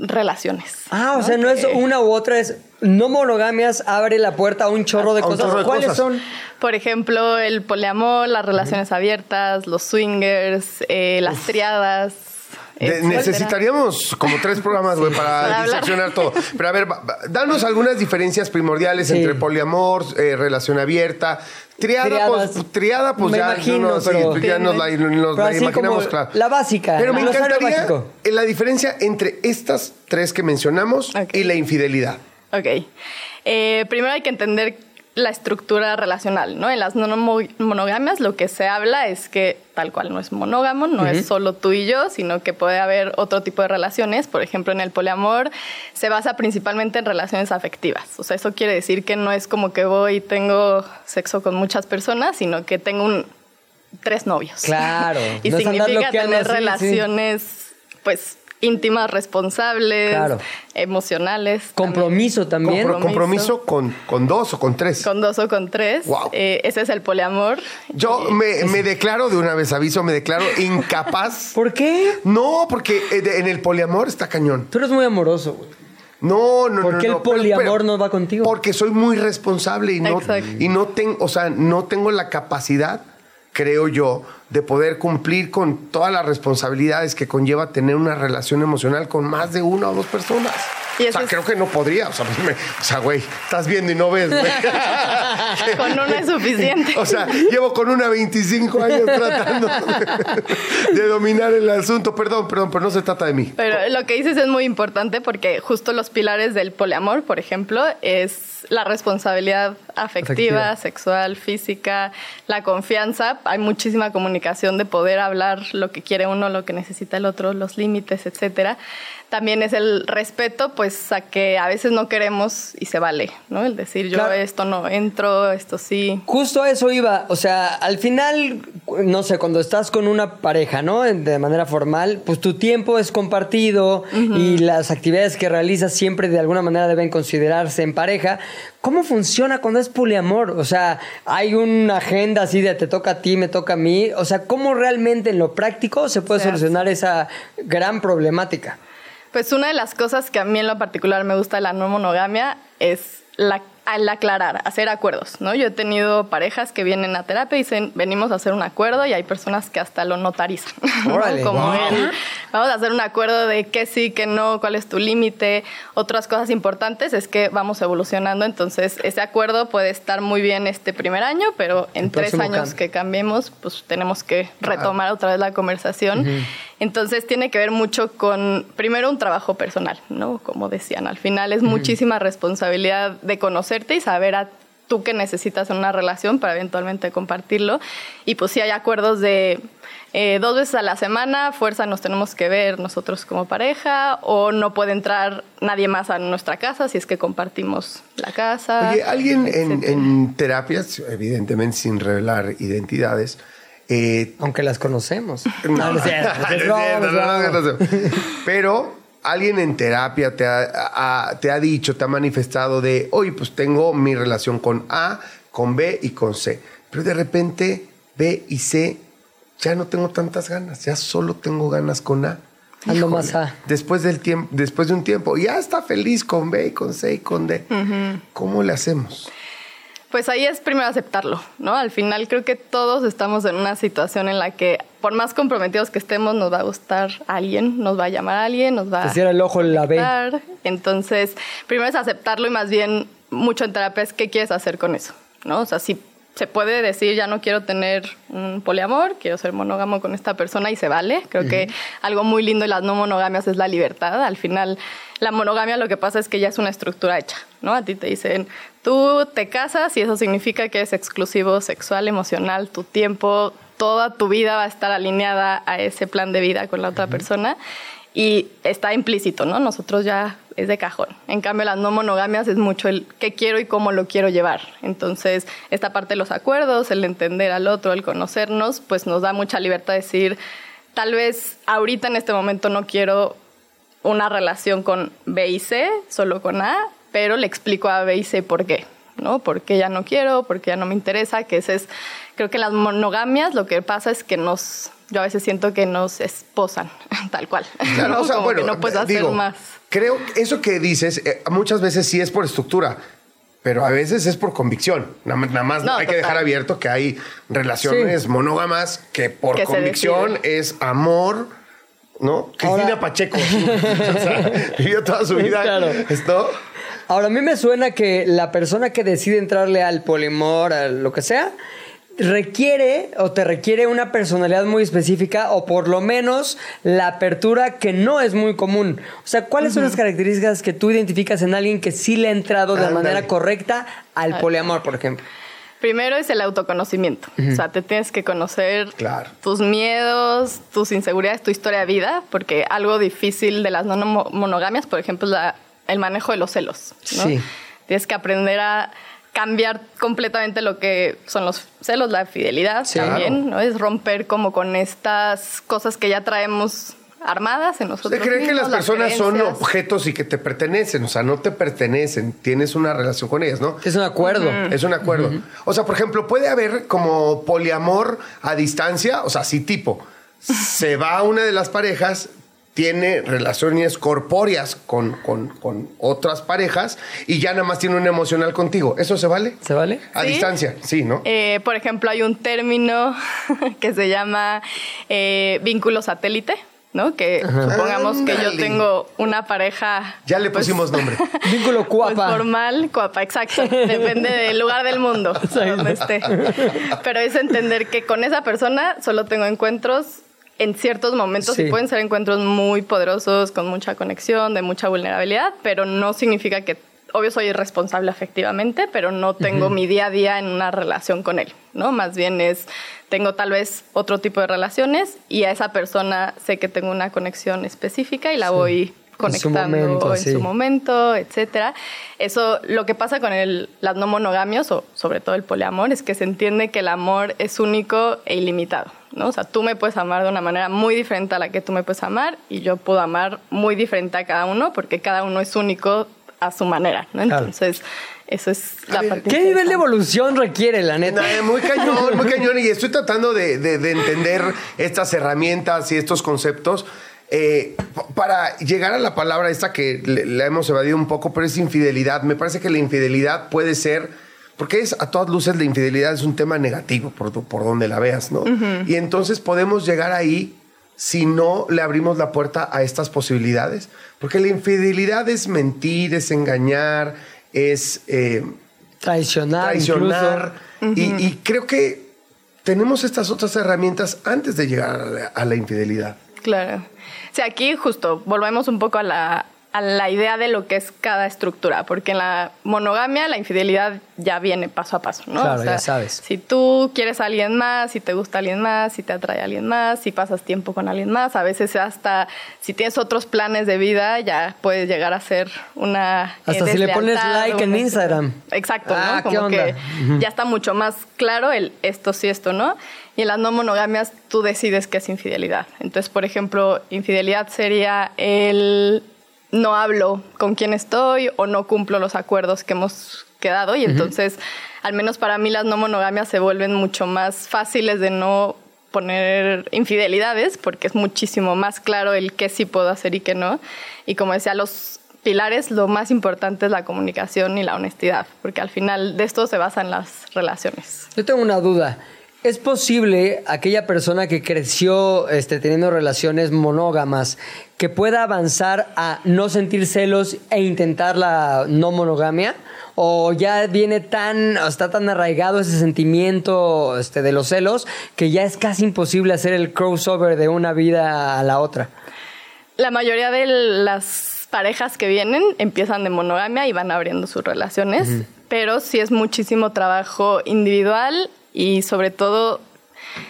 relaciones. Ah, o sea, no es una u otra, es no monogamias, abre la puerta a un chorro de A cosas. chorro de ¿Cuáles cosas. son? Por ejemplo, el poliamor, las relaciones abiertas, los swingers, eh, las triadas. De- necesitaríamos como tres programas, güey, para, Para diseccionar todo. Pero a ver, danos algunas diferencias primordiales Sí. entre poliamor, eh, relación abierta. Triada, Triadas. pues, triada, pues Me ya, imagino, no, sí, pero- ya nos la, nos Pero la así imaginamos, como claro. la básica, Pero me el glosario encantaría básico. la diferencia entre estas tres que mencionamos Ok. y la infidelidad. Ok. Eh, primero hay que entender la estructura relacional, ¿no? En las no mo- monogamias lo que se habla es que tal cual no es monógamo, no es solo tú y yo, sino que puede haber otro tipo de relaciones. Por ejemplo, en el poliamor se basa principalmente en relaciones afectivas. O sea, eso quiere decir que no es como que voy y tengo sexo con muchas personas, sino que tengo un, tres novios. Claro, y no significa tener así, sí. relaciones, pues, íntimas, responsables, Claro. emocionales. Compromiso también. Compro- compromiso con, con dos o con tres. Con dos o con tres. Wow. Eh, ese es el poliamor. Yo Eh, me, me declaro de una vez, aviso, me declaro incapaz. ¿Por qué? No, porque eh, en el poliamor está cañón. Tú eres muy amoroso, güey. No, no, ¿Por no. qué el pero- poliamor pero- no va contigo? Porque soy muy responsable y no, Exacto. y no tengo, o sea, no tengo la capacidad, creo yo, de poder cumplir con todas las responsabilidades que conlleva tener una relación emocional con más de una o dos personas. Y O sea, es- creo que no podría. O sea, me- o sea, güey, estás viendo y no ves, güey. Con una es suficiente. O sea, llevo con una 25 años tratando de dominar el asunto. Perdón, perdón, pero no se trata de mí. Pero lo que dices es muy importante porque justo los pilares del poliamor, por ejemplo, es la responsabilidad afectiva, Afectiva. sexual, física, la confianza. Hay muchísima comunicación de poder hablar lo que quiere uno, lo que necesita el otro, los límites, etcétera. También es el respeto, pues a que a veces no queremos y se vale, ¿no? El decir yo Claro. esto no entro, esto sí. Justo a eso iba. O sea, al final, no sé, cuando estás con una pareja, ¿no? En- De manera formal, pues tu tiempo es compartido y las actividades que realizas siempre de alguna manera deben considerarse en pareja. ¿Cómo funciona cuando es poliamor? O sea, hay una agenda así de te toca a ti, me toca a mí. O sea, ¿cómo realmente en lo práctico se puede solucionar esa gran problemática? Pues una de las cosas que a mí en lo particular me gusta de la no monogamia es la, al aclarar, hacer acuerdos, ¿no? Yo he tenido parejas que vienen a terapia y dicen, venimos a hacer un acuerdo y hay personas que hasta lo notarizan, Como wow. el, vamos a hacer un acuerdo de qué sí, qué no, cuál es tu límite. Otras cosas importantes es que vamos evolucionando, entonces ese acuerdo puede estar muy bien este primer año, pero en El tres años cambio. que cambiemos, pues tenemos que retomar otra vez la conversación. Entonces tiene que ver mucho con, primero, un trabajo personal, ¿no? Como decían, al final es muchísima responsabilidad de conocerte y saber a tú qué necesitas en una relación para eventualmente compartirlo. Y pues si hay acuerdos de eh, dos veces a la semana, fuerza nos tenemos que ver nosotros como pareja, o no puede entrar nadie más a nuestra casa si es que compartimos la casa. Oye, alguien en, en terapias, evidentemente sin revelar identidades, eh, Aunque las conocemos. No, no no. Pero alguien en terapia te ha, ha- te ha dicho, te ha manifestado de, oye, pues tengo mi relación con A, con B y con C. Pero de repente B y C ya no tengo tantas ganas, ya solo tengo ganas con A. Ando más A. Después del tiempo, después de un tiempo, ya está feliz con B y con C y con D. ¿Cómo le hacemos? Pues ahí es primero aceptarlo, ¿no? Al final creo que todos estamos en una situación en la que por más comprometidos que estemos nos va a gustar alguien, nos va a llamar a alguien, nos va Te cierra el ojo en la B. Entonces, primero es aceptarlo y más bien mucho en terapia es qué quieres hacer con eso, ¿no? O sea, si se puede decir ya no quiero tener un poliamor, quiero ser monógamo con esta persona y se vale. Creo que algo muy lindo de las no monogamias es la libertad. Al final, la monogamia lo que pasa es que ya es una estructura hecha, ¿no? A ti te dicen, tú te casas y eso significa que es exclusivo sexual, emocional, tu tiempo, toda tu vida va a estar alineada a ese plan de vida con la otra persona y está implícito, ¿no? Nosotros ya es de cajón. En cambio, las no monogamias es mucho el qué quiero y cómo lo quiero llevar. Entonces, esta parte de los acuerdos, el entender al otro, el conocernos, pues nos da mucha libertad de decir, tal vez ahorita en este momento no quiero una relación con B y C, solo con A, pero le explico a B y C por qué, ¿no? Por qué ya no quiero, por qué ya no me interesa, que ese es, creo que en las monogamias lo que pasa es que nos, yo a veces siento que nos esposan, tal cual. Claro, ¿no? o sea, Como bueno, que no puedes hacer digo, más. Creo que eso que dices, eh, muchas veces sí es por estructura, pero a veces es por convicción. Nada, más- nada más No, hay que dejar abierto que hay relaciones Sí. monógamas que por Que convicción es amor. ¿No? Ahora- Cristina Pacheco. o sea, vivió toda su vida. Claro. ¿Esto? Ahora, a mí me suena que la persona que decide entrarle al polimor, a lo que sea, requiere o te requiere una personalidad muy específica o por lo menos la apertura que no es muy común. O sea, ¿cuáles son las características que tú identificas en alguien que sí le ha entrado de Ándale. manera correcta al poliamor, por ejemplo? Primero es el autoconocimiento. O sea, te tienes que conocer Claro. tus miedos, tus inseguridades, tu historia de vida, porque algo difícil de las no mo- monogamias, por ejemplo, es la- el manejo de los celos. ¿no? Sí. Tienes que aprender a cambiar completamente lo que son los celos, la fidelidad Sí. también, ¿no? Es romper como con estas cosas que ya traemos armadas en nosotros. ¿Usted cree que las personas son objetos y que te pertenecen? O sea, no te pertenecen. Tienes una relación con ellas, ¿no? Es un acuerdo. Es un acuerdo. O sea, por ejemplo, puede haber como poliamor a distancia, o sea, sí tipo. Se va una de las parejas, tiene relaciones corpóreas con, con- con otras parejas y ya nada más tiene un emocional contigo. ¿Eso se vale? ¿Se vale? A Sí. distancia, sí, ¿no? Eh, por ejemplo, hay un término que se llama eh, vínculo satélite, ¿no? Que supongamos que yo tengo una pareja. ya le pues, pusimos nombre. Vínculo pues, cuapa. formal, cuapa, exacto. Depende del lugar del mundo donde esté. Pero es entender que con esa persona solo tengo encuentros en ciertos momentos Sí. y pueden ser encuentros muy poderosos, con mucha conexión, de mucha vulnerabilidad, pero no significa que, obvio, soy irresponsable afectivamente, pero no tengo mi día a día en una relación con él, ¿no? Más bien es, tengo tal vez otro tipo de relaciones y a esa persona sé que tengo una conexión específica y la voy conectando momento, en sí. su momento, etcétera. Eso, lo que pasa con el, las no monogamias o sobre todo el poliamor es que se entiende que el amor es único e ilimitado, ¿no? O sea, tú me puedes amar de una manera muy diferente a la que tú me puedes amar y yo puedo amar muy diferente a cada uno porque cada uno es único a su manera, ¿no? Claro. Entonces, eso es la ver, parte ¿Qué nivel de evolución requiere, la neta? Muy cañón, muy cañón. Y estoy tratando de, de- de entender estas herramientas y estos conceptos. eh, para llegar a la palabra esta que la hemos evadido un poco, pero es infidelidad. Me parece que la infidelidad puede ser, porque es a todas luces la infidelidad es un tema negativo por, do- por donde la veas, ¿no? Y entonces podemos llegar ahí si no le abrimos la puerta a estas posibilidades. Porque la infidelidad es mentir, es engañar, es... eh, Traicionar, traicionar. incluso. y, y creo que tenemos estas otras herramientas antes de llegar a la, a la infidelidad. Claro. O sea, aquí justo volvemos un poco a la, a la idea de lo que es cada estructura, porque en la monogamia la infidelidad ya viene paso a paso, ¿no? Claro, O sea, ya sabes. Si tú quieres a alguien más, si te gusta alguien más, si te atrae a alguien más, si pasas tiempo con alguien más, a veces hasta si tienes otros planes de vida, ya puedes llegar a ser una... Hasta si le pones like en Instagram. Exacto, Ah, ¿no? ¿qué Como onda? que ya está mucho más claro el esto sí, esto no. Y en las no monogamias tú decides qué es infidelidad. Entonces, por ejemplo, infidelidad sería el no hablo con quién estoy o no cumplo los acuerdos que hemos quedado. Y entonces, al menos para mí, las no monogamias se vuelven mucho más fáciles de no poner infidelidades porque es muchísimo más claro el qué sí puedo hacer y qué no. Y como decía, los pilares, lo más importante es la comunicación y la honestidad, porque al final de esto se basan las relaciones. Yo tengo una duda. ¿Es posible aquella persona que creció este, teniendo relaciones monógamas que pueda avanzar a no sentir celos e intentar la no monogamia? ¿O ya viene tan, o está tan arraigado ese sentimiento este, de los celos que ya es casi imposible hacer el crossover de una vida a la otra? La mayoría de las parejas que vienen empiezan de monogamia y van abriendo sus relaciones, pero sí es muchísimo trabajo individual y sobre todo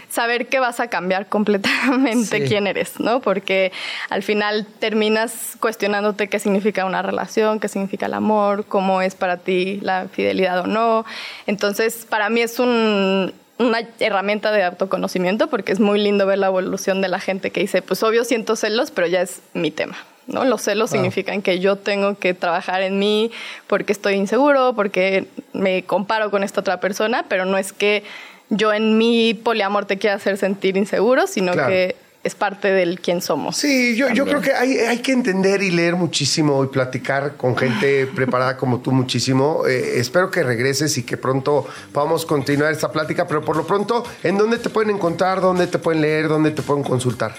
saber que vas a cambiar completamente Sí. quién eres, ¿no? Porque al final terminas cuestionándote qué significa una relación, qué significa el amor, cómo es para ti la fidelidad o no. Entonces, para mí es un- una herramienta de autoconocimiento porque es muy lindo ver la evolución de la gente que dice, pues obvio siento celos, pero ya es mi tema. ¿no? Los celos significan que yo tengo que trabajar en mí porque estoy inseguro, porque me comparo con esta otra persona, pero no es que yo en mi poliamor te quiera hacer sentir inseguro, sino Claro. que es parte del quién somos. Sí, yo, yo creo que hay, hay que entender y leer muchísimo y platicar con gente preparada como tú muchísimo. Eh, espero que regreses y que pronto podamos continuar esta plática, pero por lo pronto, ¿en dónde te pueden encontrar? ¿Dónde te pueden leer? ¿Dónde te pueden consultar?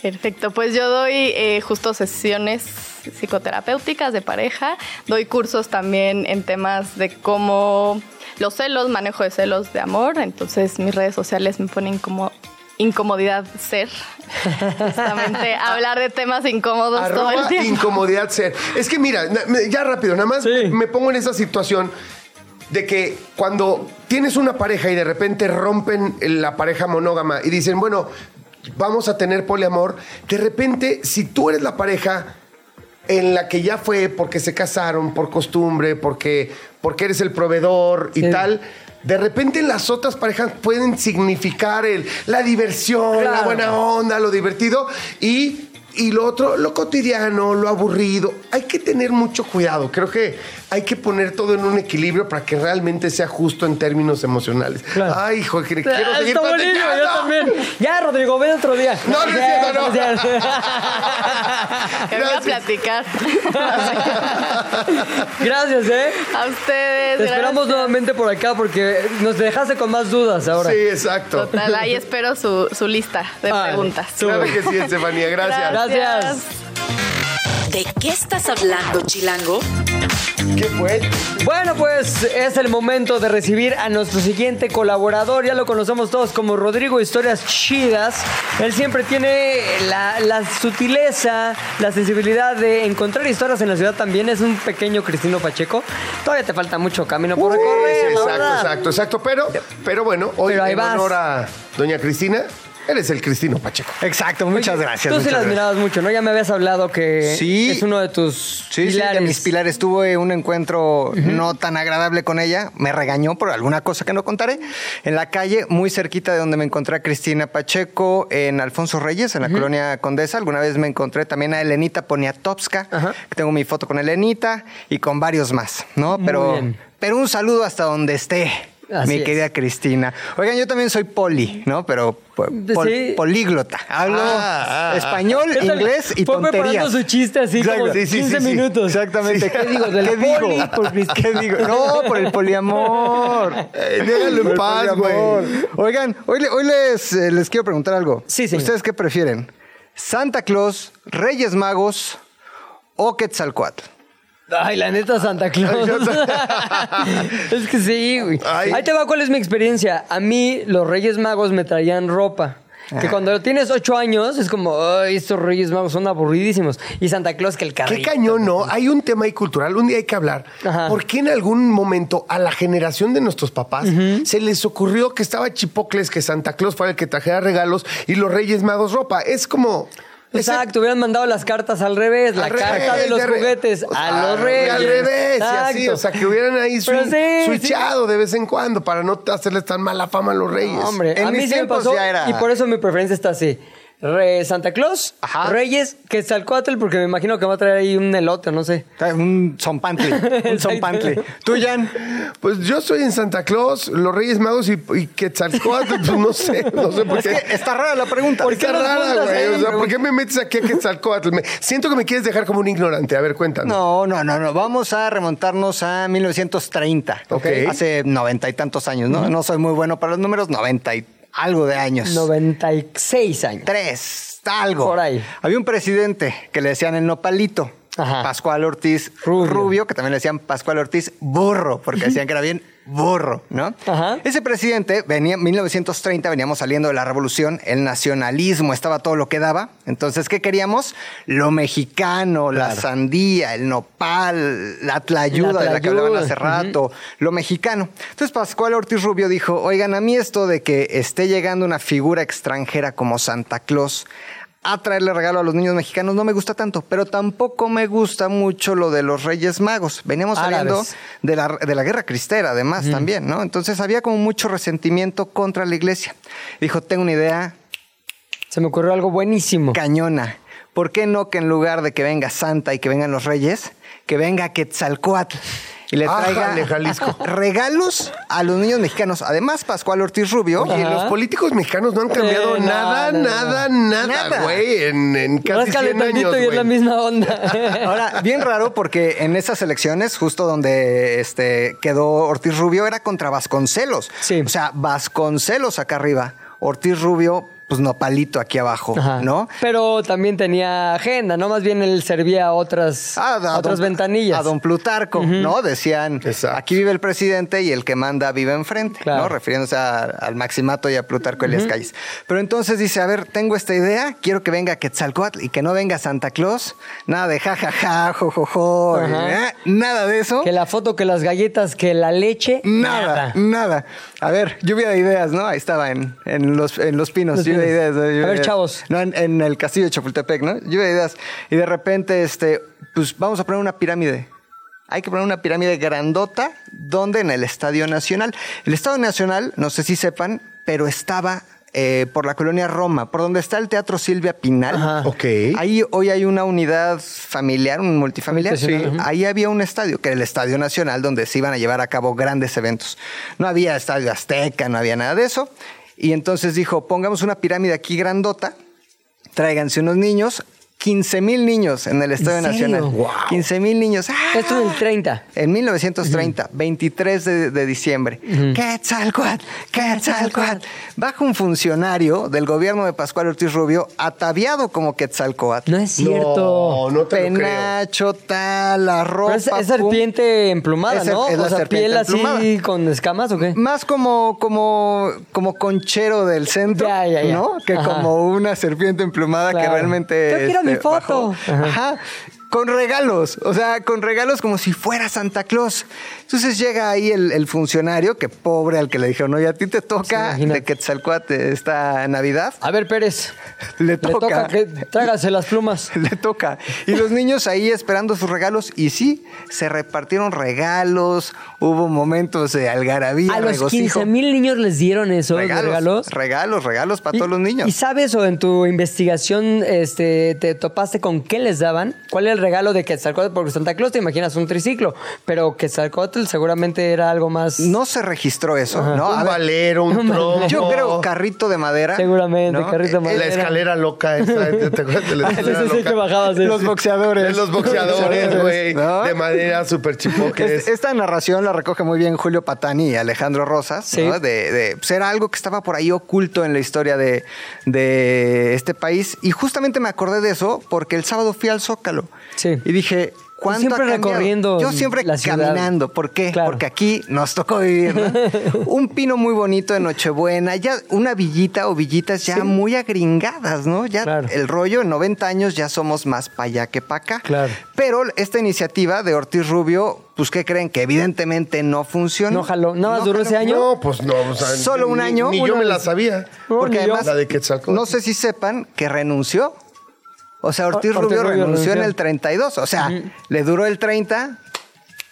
Perfecto, pues yo doy eh, justo sesiones psicoterapéuticas de pareja, doy cursos también en temas de cómo los celos, manejo de celos de amor, entonces mis redes sociales me ponen como incomodidad ser, justamente hablar de temas incómodos todo el tiempo. incomodidad ser. Es que mira, ya rápido, nada más Sí. me pongo en esa situación de que cuando tienes una pareja y de repente rompen la pareja monógama y dicen, bueno, vamos a tener poliamor, de repente, si tú eres la pareja en la que ya fue porque se casaron, por costumbre, porque, porque eres el proveedor y Sí. tal. De repente las otras parejas pueden significar el, la diversión, la buena onda, lo divertido y, y lo otro, lo cotidiano, lo aburrido. Hay que tener mucho cuidado. Creo que hay que poner todo en un equilibrio para que realmente sea justo en términos emocionales. Claro. Ay, hijo, que quiero Ah, seguir Está buenísimo, yo también. Ya, Rodrigo, ven otro día. No, no es cierto, no. es cierto. Que venga a platicar. Gracias, ¿eh? a ustedes. Te esperamos gracias. nuevamente por acá porque nos dejaste con más dudas ahora. Sí, exacto. Total, ahí espero su, su lista de Vale. preguntas. Claro que sí, Estefanía. Gracias. Gracias. ¿De qué estás hablando, Chilango? ¿Qué fue? Bueno, pues es el momento de recibir a nuestro siguiente colaborador. Ya lo conocemos todos como Rodrigo Historias Chidas. Él siempre tiene la, la sutileza, la sensibilidad de encontrar historias en la ciudad también. Es un pequeño Cristino Pacheco. Todavía te falta mucho camino por recorrer. Sí, exacto, exacto, exacto. Pero, pero bueno, hoy Pero ahí en vas. honor a doña Cristina, Eres el Cristino Pacheco. Exacto, muchas Oye, gracias. Tú sí muchas la gracias. admirabas mucho, ¿no? Ya me habías hablado que Sí. es uno de tus Sí, sí, pilares. de mis pilares. Tuve un encuentro no tan agradable con ella. Me regañó por alguna cosa que no contaré. En la calle, muy cerquita de donde me encontré a Cristina Pacheco, en Alfonso Reyes, en la colonia Condesa. Alguna vez me encontré también a Elenita Poniatowska, que tengo mi foto con Elenita y con varios más, ¿no? Muy Pero, bien. pero un saludo hasta donde esté. Así mi es. querida Cristina. Oigan, yo también soy poli, ¿no? Pero po- pol- Sí. políglota. Hablo Ah, ah, español, inglés y tonterías. preparando su chiste así Exacto. como Sí, sí, 15 sí, sí. minutos. Exactamente. ¿Qué digo? Del ¿Qué digo? poli por Cristina. ¿Qué digo? No, por el poliamor. Eh, déjalo en paz, güey. Oigan, hoy, le- hoy les, eh, les quiero preguntar algo. Sí, señor. ¿Ustedes qué prefieren? ¿Santa Claus, Reyes Magos o Quetzalcoatl? Ay, la neta Santa Claus. es que sí, güey. Ay. Ahí te va cuál es mi experiencia. A mí los Reyes Magos me traían ropa. Que cuando tienes ocho años es como, ay, estos Reyes Magos son aburridísimos. Y Santa Claus que el carrito. Qué cañón, ¿no? Hay un tema ahí cultural, un día hay que hablar. Ajá. ¿Por qué en algún momento a la generación de nuestros papás se les ocurrió que estaba Chipocles, que Santa Claus fuera el que trajera regalos y los Reyes Magos ropa? Es como... Exacto, hubieran mandado las cartas al revés, la Al carta revés, de los juguetes o sea, a los reyes. Al revés, y así, o sea, que hubieran ahí Pero swing- sí, switchado de vez en cuando para no hacerles tan mala fama a los reyes. No, Hombre, En a mí sí me pasó y por eso mi preferencia está así. Re- Santa Claus, Ajá. Reyes, Quetzalcóatl, porque me imagino que va a traer ahí un elote, no sé. Un zompantli. Un zompantli. ¿Tú, Jan? Pues yo soy en Santa Claus, los Reyes Magos y, y Quetzalcóatl, pues no sé, no sé por Es qué. que está rara la pregunta. ¿Por qué Está rara, güey. ahí? O sea, ¿por qué me metes aquí a Quetzalcóatl? Me- siento que me quieres dejar como un ignorante. A ver, cuéntame. No, no, no, no. Vamos a remontarnos a 1930. Ok. Hace noventa y tantos años, ¿no? No soy muy bueno para los números, noventa y algo de años. 96 años. Tres, algo. Por ahí. Había un presidente que le decían el nopalito. Ajá. Pascual Ortiz Rubio. Rubio. que también le decían Pascual Ortiz Burro, porque decían que era bien burro, ¿no? Ajá. Ese presidente venía en 1930, veníamos saliendo de la revolución, el nacionalismo estaba todo lo que daba. Entonces, ¿qué queríamos? Lo mexicano, la sandía, el nopal, la tlayuda, La de la que hablaban hace rato, lo mexicano. Entonces, Pascual Ortiz Rubio dijo, oigan, a mí esto de que esté llegando una figura extranjera como Santa Claus a traerle regalo a los niños mexicanos no me gusta tanto, pero tampoco me gusta mucho lo de los Reyes Magos. Veníamos saliendo Árabes. de la, de la guerra cristera, además, también, ¿no? Entonces había como mucho resentimiento contra la iglesia. Dijo, tengo una idea Se me ocurrió algo buenísimo. cañona. ¿Por qué no que en lugar de que venga Santa y que vengan los Reyes, que venga Quetzalcoatl y le traiga Ájale, Jalisco. regalos a los niños mexicanos? Además, Pascual Ortiz Rubio. Oye, los políticos mexicanos no han cambiado Eh, no, nada, no, no. nada, nada, Nada. güey, en, en casi Ráscale 100 tantito años, y es güey. la misma onda. Ahora, bien raro porque en esas elecciones, justo donde este, quedó Ortiz Rubio, era contra Vasconcelos. Sí. O sea, Vasconcelos acá arriba, Ortiz Rubio, pues nopalito aquí abajo, Ajá. ¿no? Pero también tenía agenda, ¿no? Más bien él servía a otras, Ah, a otras don- ventanillas. A don Plutarco, ¿no? Decían, Exacto. aquí vive el presidente y el que manda vive enfrente, Claro. ¿no? Refiriéndose a- al Maximato y a Plutarco Elias Calles. Pero entonces dice, a ver, tengo esta idea, quiero que venga Quetzalcoatl y que no venga Santa Claus. Nada de jajaja, jojojo, Ajá. ¿eh? nada de eso. Que la foto, que las galletas, que la leche. Nada, nada. A ver, lluvia de ideas, ¿no? Ahí estaba en, en los, en los pinos, Los lluvia de Pinos. ideas. ¿no? Lluvia A ver, ideas. chavos. No, en, en el castillo de Chapultepec, ¿no? Lluvia de ideas. Y de repente, este, pues vamos a poner una pirámide. Hay que poner una pirámide grandota, donde en el Estadio Nacional. El Estadio Nacional, no sé si sepan, pero estaba eh, por la colonia Roma, por donde está el Teatro Silvia Pinal. Ajá. Ok. Ahí hoy hay una unidad familiar, un multifamiliar. Sí. Ahí había un estadio, que era el Estadio Nacional, donde se iban a llevar a cabo grandes eventos. No había estadio Azteca, no había nada de eso. Y entonces dijo, pongamos una pirámide aquí grandota, tráiganse unos niños, 15 mil niños en el Estadio ¿En serio? Nacional. Wow. 15 mil niños. ¡Ah! Esto en el 30. En 1930, 23 de, de diciembre. Quetzalcoatl, Quetzalcoatl. Baja un funcionario del gobierno de Pascual Ortiz Rubio ataviado como Quetzalcoatl. No es cierto. No, no te lo creo. Penacho, tal, la ropa. Es, serpiente emplumada, Es ser- ¿no? es la o sea, serpiente piel así con escamas o qué? Más como, como, como conchero del centro, Ya, ya, ya. ¿no? Que Ajá. como una serpiente emplumada que realmente... Yo quiero mi foto. Ajá. Con regalos, o sea, con regalos como si fuera Santa Claus. Entonces llega ahí el, el funcionario, que pobre al que le dijeron, oye, a ti te Sí, toca imagínate. de Quetzalcoatl esta Navidad. A ver, Pérez. Le Le toca toca. que trágase las plumas. Le toca. Y los niños ahí esperando sus regalos. Y sí, se repartieron regalos, hubo momentos de algarabía, A los regocijo. 15 mil niños les dieron eso de regalos, regalos. regalos, regalos para Y- todos los niños. ¿Y sabes o en tu investigación este, te topaste con qué les daban? ¿Cuál era el regalo de Quetzalcóatl? Porque Santa Claus te imaginas un triciclo, pero Quetzalcóatl seguramente era algo más... No se registró eso, ¿no? A Un ver, valero, un trompo. yo creo carrito de madera. Seguramente, ¿no? carrito de Eh, La madera. escalera loca esa, ¿te acuerdas de la escalera loca? que bajabas. de- Los boxeadores. Los boxeadores, güey. ¿No? De madera súper chipoques. Es- Esta narración la recoge muy bien Julio Patani y Alejandro Rosas, Sí. ¿no? de, de- pues era algo que estaba por ahí oculto en la historia de, de este país. Y justamente me acordé de eso porque el sábado fui al Zócalo. Sí. Y dije, ¿cuánto Siempre ha cambiado? recorriendo Yo siempre la caminando. ¿Por qué? Claro. Porque aquí nos tocó vivir, ¿no? Un pino muy bonito de Nochebuena, ya una villita o villitas ya muy agringadas, ¿no? Ya Claro. el rollo en 90 años ya somos más para allá que para acá. Claro. Pero esta iniciativa de Ortiz Rubio, pues ¿qué creen? Que evidentemente no funcionó. No jaló. ¿Nada más duró jaló. ese año? No, pues no. o sea, Solo un ni- año, Ni, yo me la sabía. No, Porque además, La de Quetzalcóatl. no sé si sepan que renunció. O sea, Ortiz, Ortiz Rubio, Rubio renunció, en el 32. O sea, le duró el 30.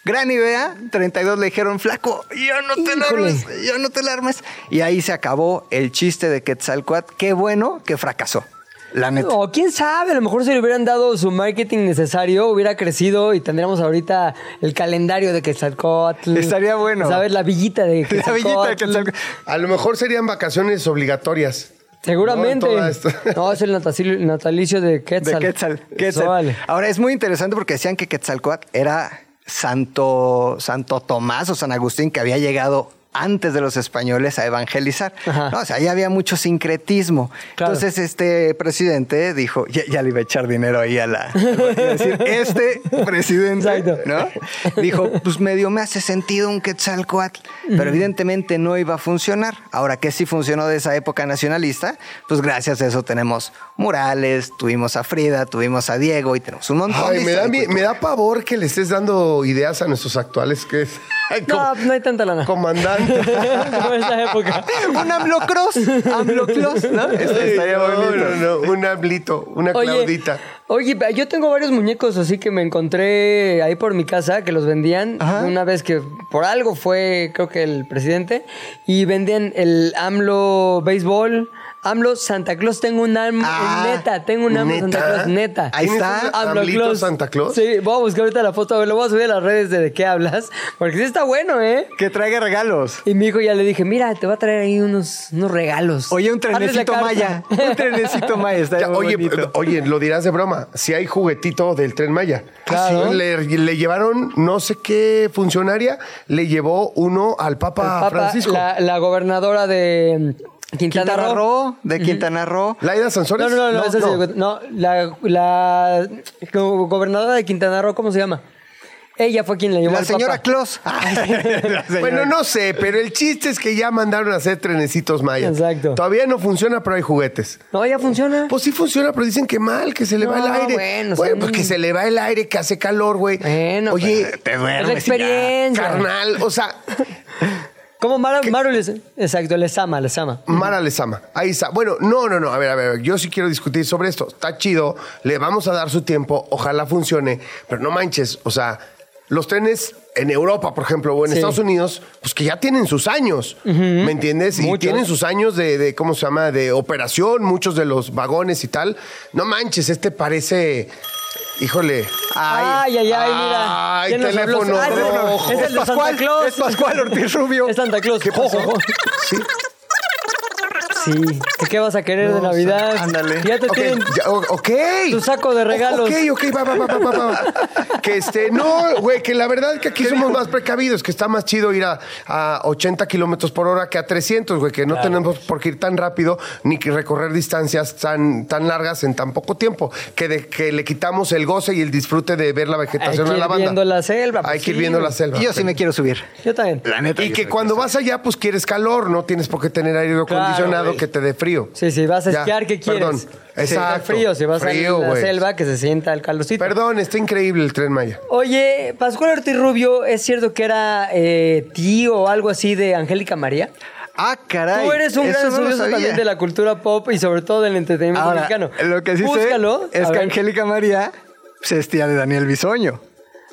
Gran idea. 32 le dijeron, flaco, ya no te la Híjole. armes, ya no te la armes. Y ahí se acabó el chiste de Quetzalcoatl. Qué bueno que fracasó. La neta. O quién sabe, a lo mejor si le hubieran dado su marketing necesario, hubiera crecido y tendríamos ahorita el calendario de Quetzalcóatl. Estaría bueno. ¿Sabes? La villita de La Quetzalcóatl. villita de Quetzalcoatl. A lo mejor serían vacaciones obligatorias. Seguramente. No, es el natalicio, de Quetzal. De Quetzal. Quetzal. vale. Ahora es muy interesante porque decían que Quetzalcoatl era Santo, Santo Tomás o San Agustín que había llegado antes de los españoles a evangelizar. No, o sea, ahí había mucho sincretismo. Claro. Entonces este presidente dijo, ya, ya le iba a echar dinero ahí a la... iba a decir, este presidente. ¿no? Dijo, pues medio me hace sentido un Quetzalcoatl, pero evidentemente no iba a funcionar. Ahora que sí funcionó de esa época nacionalista, pues gracias a eso tenemos murales, tuvimos a Frida, tuvimos a Diego y tenemos un montón Ay, de me da, me da pavor que le estés dando ideas a nuestros actuales que No, no hay tanta lana. comandante. Como en esa época. Un AMLO Cross, AMLO Cross, ¿no? Este estaría no, bonito. no, no, un hablito, una claudita. Oye, yo tengo varios muñecos así que me encontré ahí por mi casa que los vendían Ajá. una vez que por algo fue creo que el presidente y vendían el AMLO béisbol, AMLO Santa Claus, tengo un AMLO Ah, neta, tengo un AMLO Santa. Claus, neta. Ahí ¿Tienes está. un AMLito Santa Claus? Sí, voy a buscar ahorita la foto, lo voy a subir a las redes de de qué hablas, porque sí está bueno, ¿eh? Que traiga regalos. Y mi hijo ya le dije, mira, te voy a traer ahí unos, unos regalos. Oye, un trenecito maya. Un trenecito maya, está Ya, muy oye, bonito. oye, lo dirás de broma. Si hay juguetito del tren Maya. Claro. Le, le llevaron, no sé qué funcionaria, le llevó uno al Papa, El Papa, Francisco. La, la gobernadora de Quintana, Quintana Roo. Roo, de Quintana Roo. Laida Sansores. No, no, no, no, esa sí, no, la, la go- gobernadora de Quintana Roo, ¿cómo se llama? Ella fue quien le llevó La al señora Papa. Claus. Ay, la señora- Bueno, no sé, pero el chiste es que ya mandaron a hacer trenecitos mayas. Exacto. Todavía no funciona, pero hay juguetes. No, ya funciona. Pues sí funciona, pero dicen que mal, que se le va el aire. bueno, Bueno, son- pues que se le va el aire, que hace calor, güey. Bueno, Oye, pues, te es la duermes ya. experiencia. carnal, o sea, ¿Cómo Mara, Maru les, exacto, les ama, les ama. Mara les ama. Ahí está. Bueno, no, no, no. A ver, a ver. Yo sí quiero discutir sobre esto. Está chido. Le vamos a dar su tiempo. Ojalá funcione. Pero no manches. O sea, los trenes en Europa, por ejemplo, o en Sí. Estados Unidos, pues que ya tienen sus años. ¿Me entiendes? Y tienen sus años de, de, ¿cómo se llama? De operación, muchos de los vagones y tal. No manches, este parece. Híjole. Ay, ay, ay, mira. Ay, teléfono Ah, es el- rojo. Es el de Santa Pascual, Claus. es Pascual Ortiz Rubio. Es Santa Claus. ¿Qué? Ojo. Sí. Sí. ¿De ¿Qué vas a querer de Navidad? ándale. Ya te Ok, tienen ya, ok. tu saco de regalos. Ok, ok, va, va, va, va, va, va. Que este, no, güey, que la verdad que aquí somos más precavidos, que está más chido ir a, a 80 kilómetros por hora que a 300, güey, que no tenemos por qué ir tan rápido ni que recorrer distancias tan, tan largas en tan poco tiempo, que, de, que le quitamos el goce y el disfrute de ver la Hay vegetación que a la ir banda. viendo la selva. Hay pues que ir sí, viendo la selva. Y yo sí me quiero subir. Yo también. La neta. Y que cuando vas allá, pues quieres calor, no tienes por qué tener aire acondicionado Que te dé frío. Sí, sí, vas a Ya, esquiar, ¿qué quieres? perdón. Si está Exacto. frío, si vas Frío, a la güey. selva, que se sienta el calorcito. Perdón, está increíble el tren Maya. Oye, Pascual Ortiz Rubio, ¿es cierto que era eh, tío o algo así de Angélica María? Ah, caray. Tú eres un eso gran no lo estudioso sabía. también de la cultura pop y sobre todo del entretenimiento Ahora, mexicano. lo que sí Búscalo. sé es a que ver. Angélica María se vestía de Daniel Bisoño.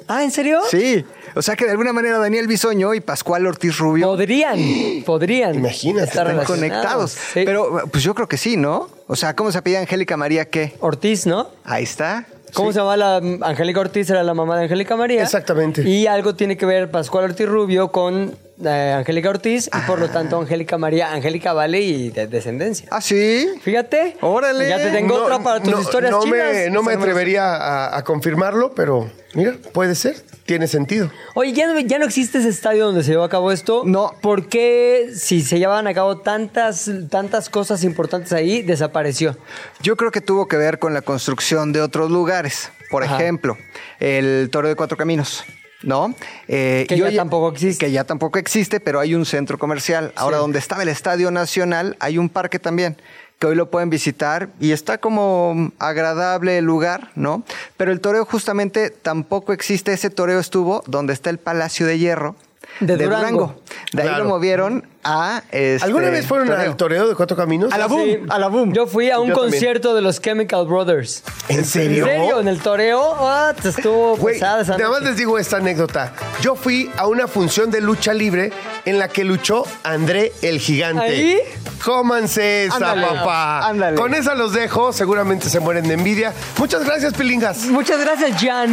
Ah, ¿en serio? Sí. O sea que de alguna manera Daniel Bisoño y Pascual Ortiz Rubio Podrían, podrían. Imagínate, estar conectados. Sí. Pero pues yo creo que sí, ¿no? O sea, ¿cómo se apellida Angélica María qué? Ortiz, ¿no? Ahí está. ¿Cómo Sí. se llama la Angélica Ortiz? Era la mamá de Angélica María. Exactamente. Y algo tiene que ver Pascual Ortiz Rubio con eh, Angélica Ortiz y por lo tanto Angélica María, Angélica Vale y de descendencia. Ah, sí. Fíjate. Órale. Ya te tengo No, otra para tus no, historias no chinas. Me, no me atrevería a, a confirmarlo, pero mira, puede ser. Tiene sentido. Oye, ¿ya no, ya no existe ese estadio donde se llevó a cabo esto. No. ¿Por qué, si se llevaban a cabo tantas, tantas cosas importantes ahí, desapareció? Yo creo que tuvo que ver con la construcción de otros lugares. Por Ajá. ejemplo, el Toro de Cuatro Caminos. ¿No? Eh, Que ya tampoco existe. Que ya tampoco existe, pero hay un centro comercial. Ahora, donde estaba el Estadio Nacional, hay un parque también, que hoy lo pueden visitar y está como agradable el lugar, ¿no? Pero el toreo justamente tampoco existe. Ese toreo estuvo donde está el Palacio de Hierro. De Durango. De ahí Claro. lo movieron a... este, ¿Alguna vez fueron al toreo de Cuatro Caminos? A la boom, Sí. a la boom. Yo fui a un Yo también. concierto de los Chemical Brothers. ¿En serio? ¿En serio? ¿En el toreo? Te estuvo Güey, pesada esa nada más les digo esta anécdota. Yo fui a una función de lucha libre en la que luchó André el Gigante. ¿Ahí? Cómanse esa, Ándale, papá. ándale. Con esa los dejo. Seguramente se mueren de envidia. Muchas gracias, Pilingas. Muchas gracias, Jan.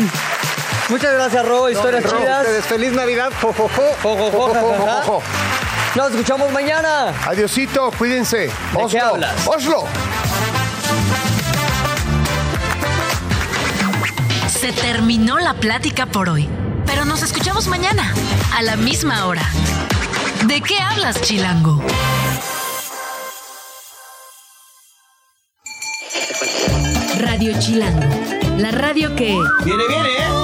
Muchas gracias, Ro. Historias Ro, chidas. ustedes, feliz Navidad. Nos escuchamos mañana. Adiosito, cuídense. qué Oslo. hablas? Oslo. Se terminó la plática por hoy, pero nos escuchamos mañana, a la misma hora. ¿De qué hablas, Chilango? Radio Chilango, la radio que... Viene, viene, ¿eh?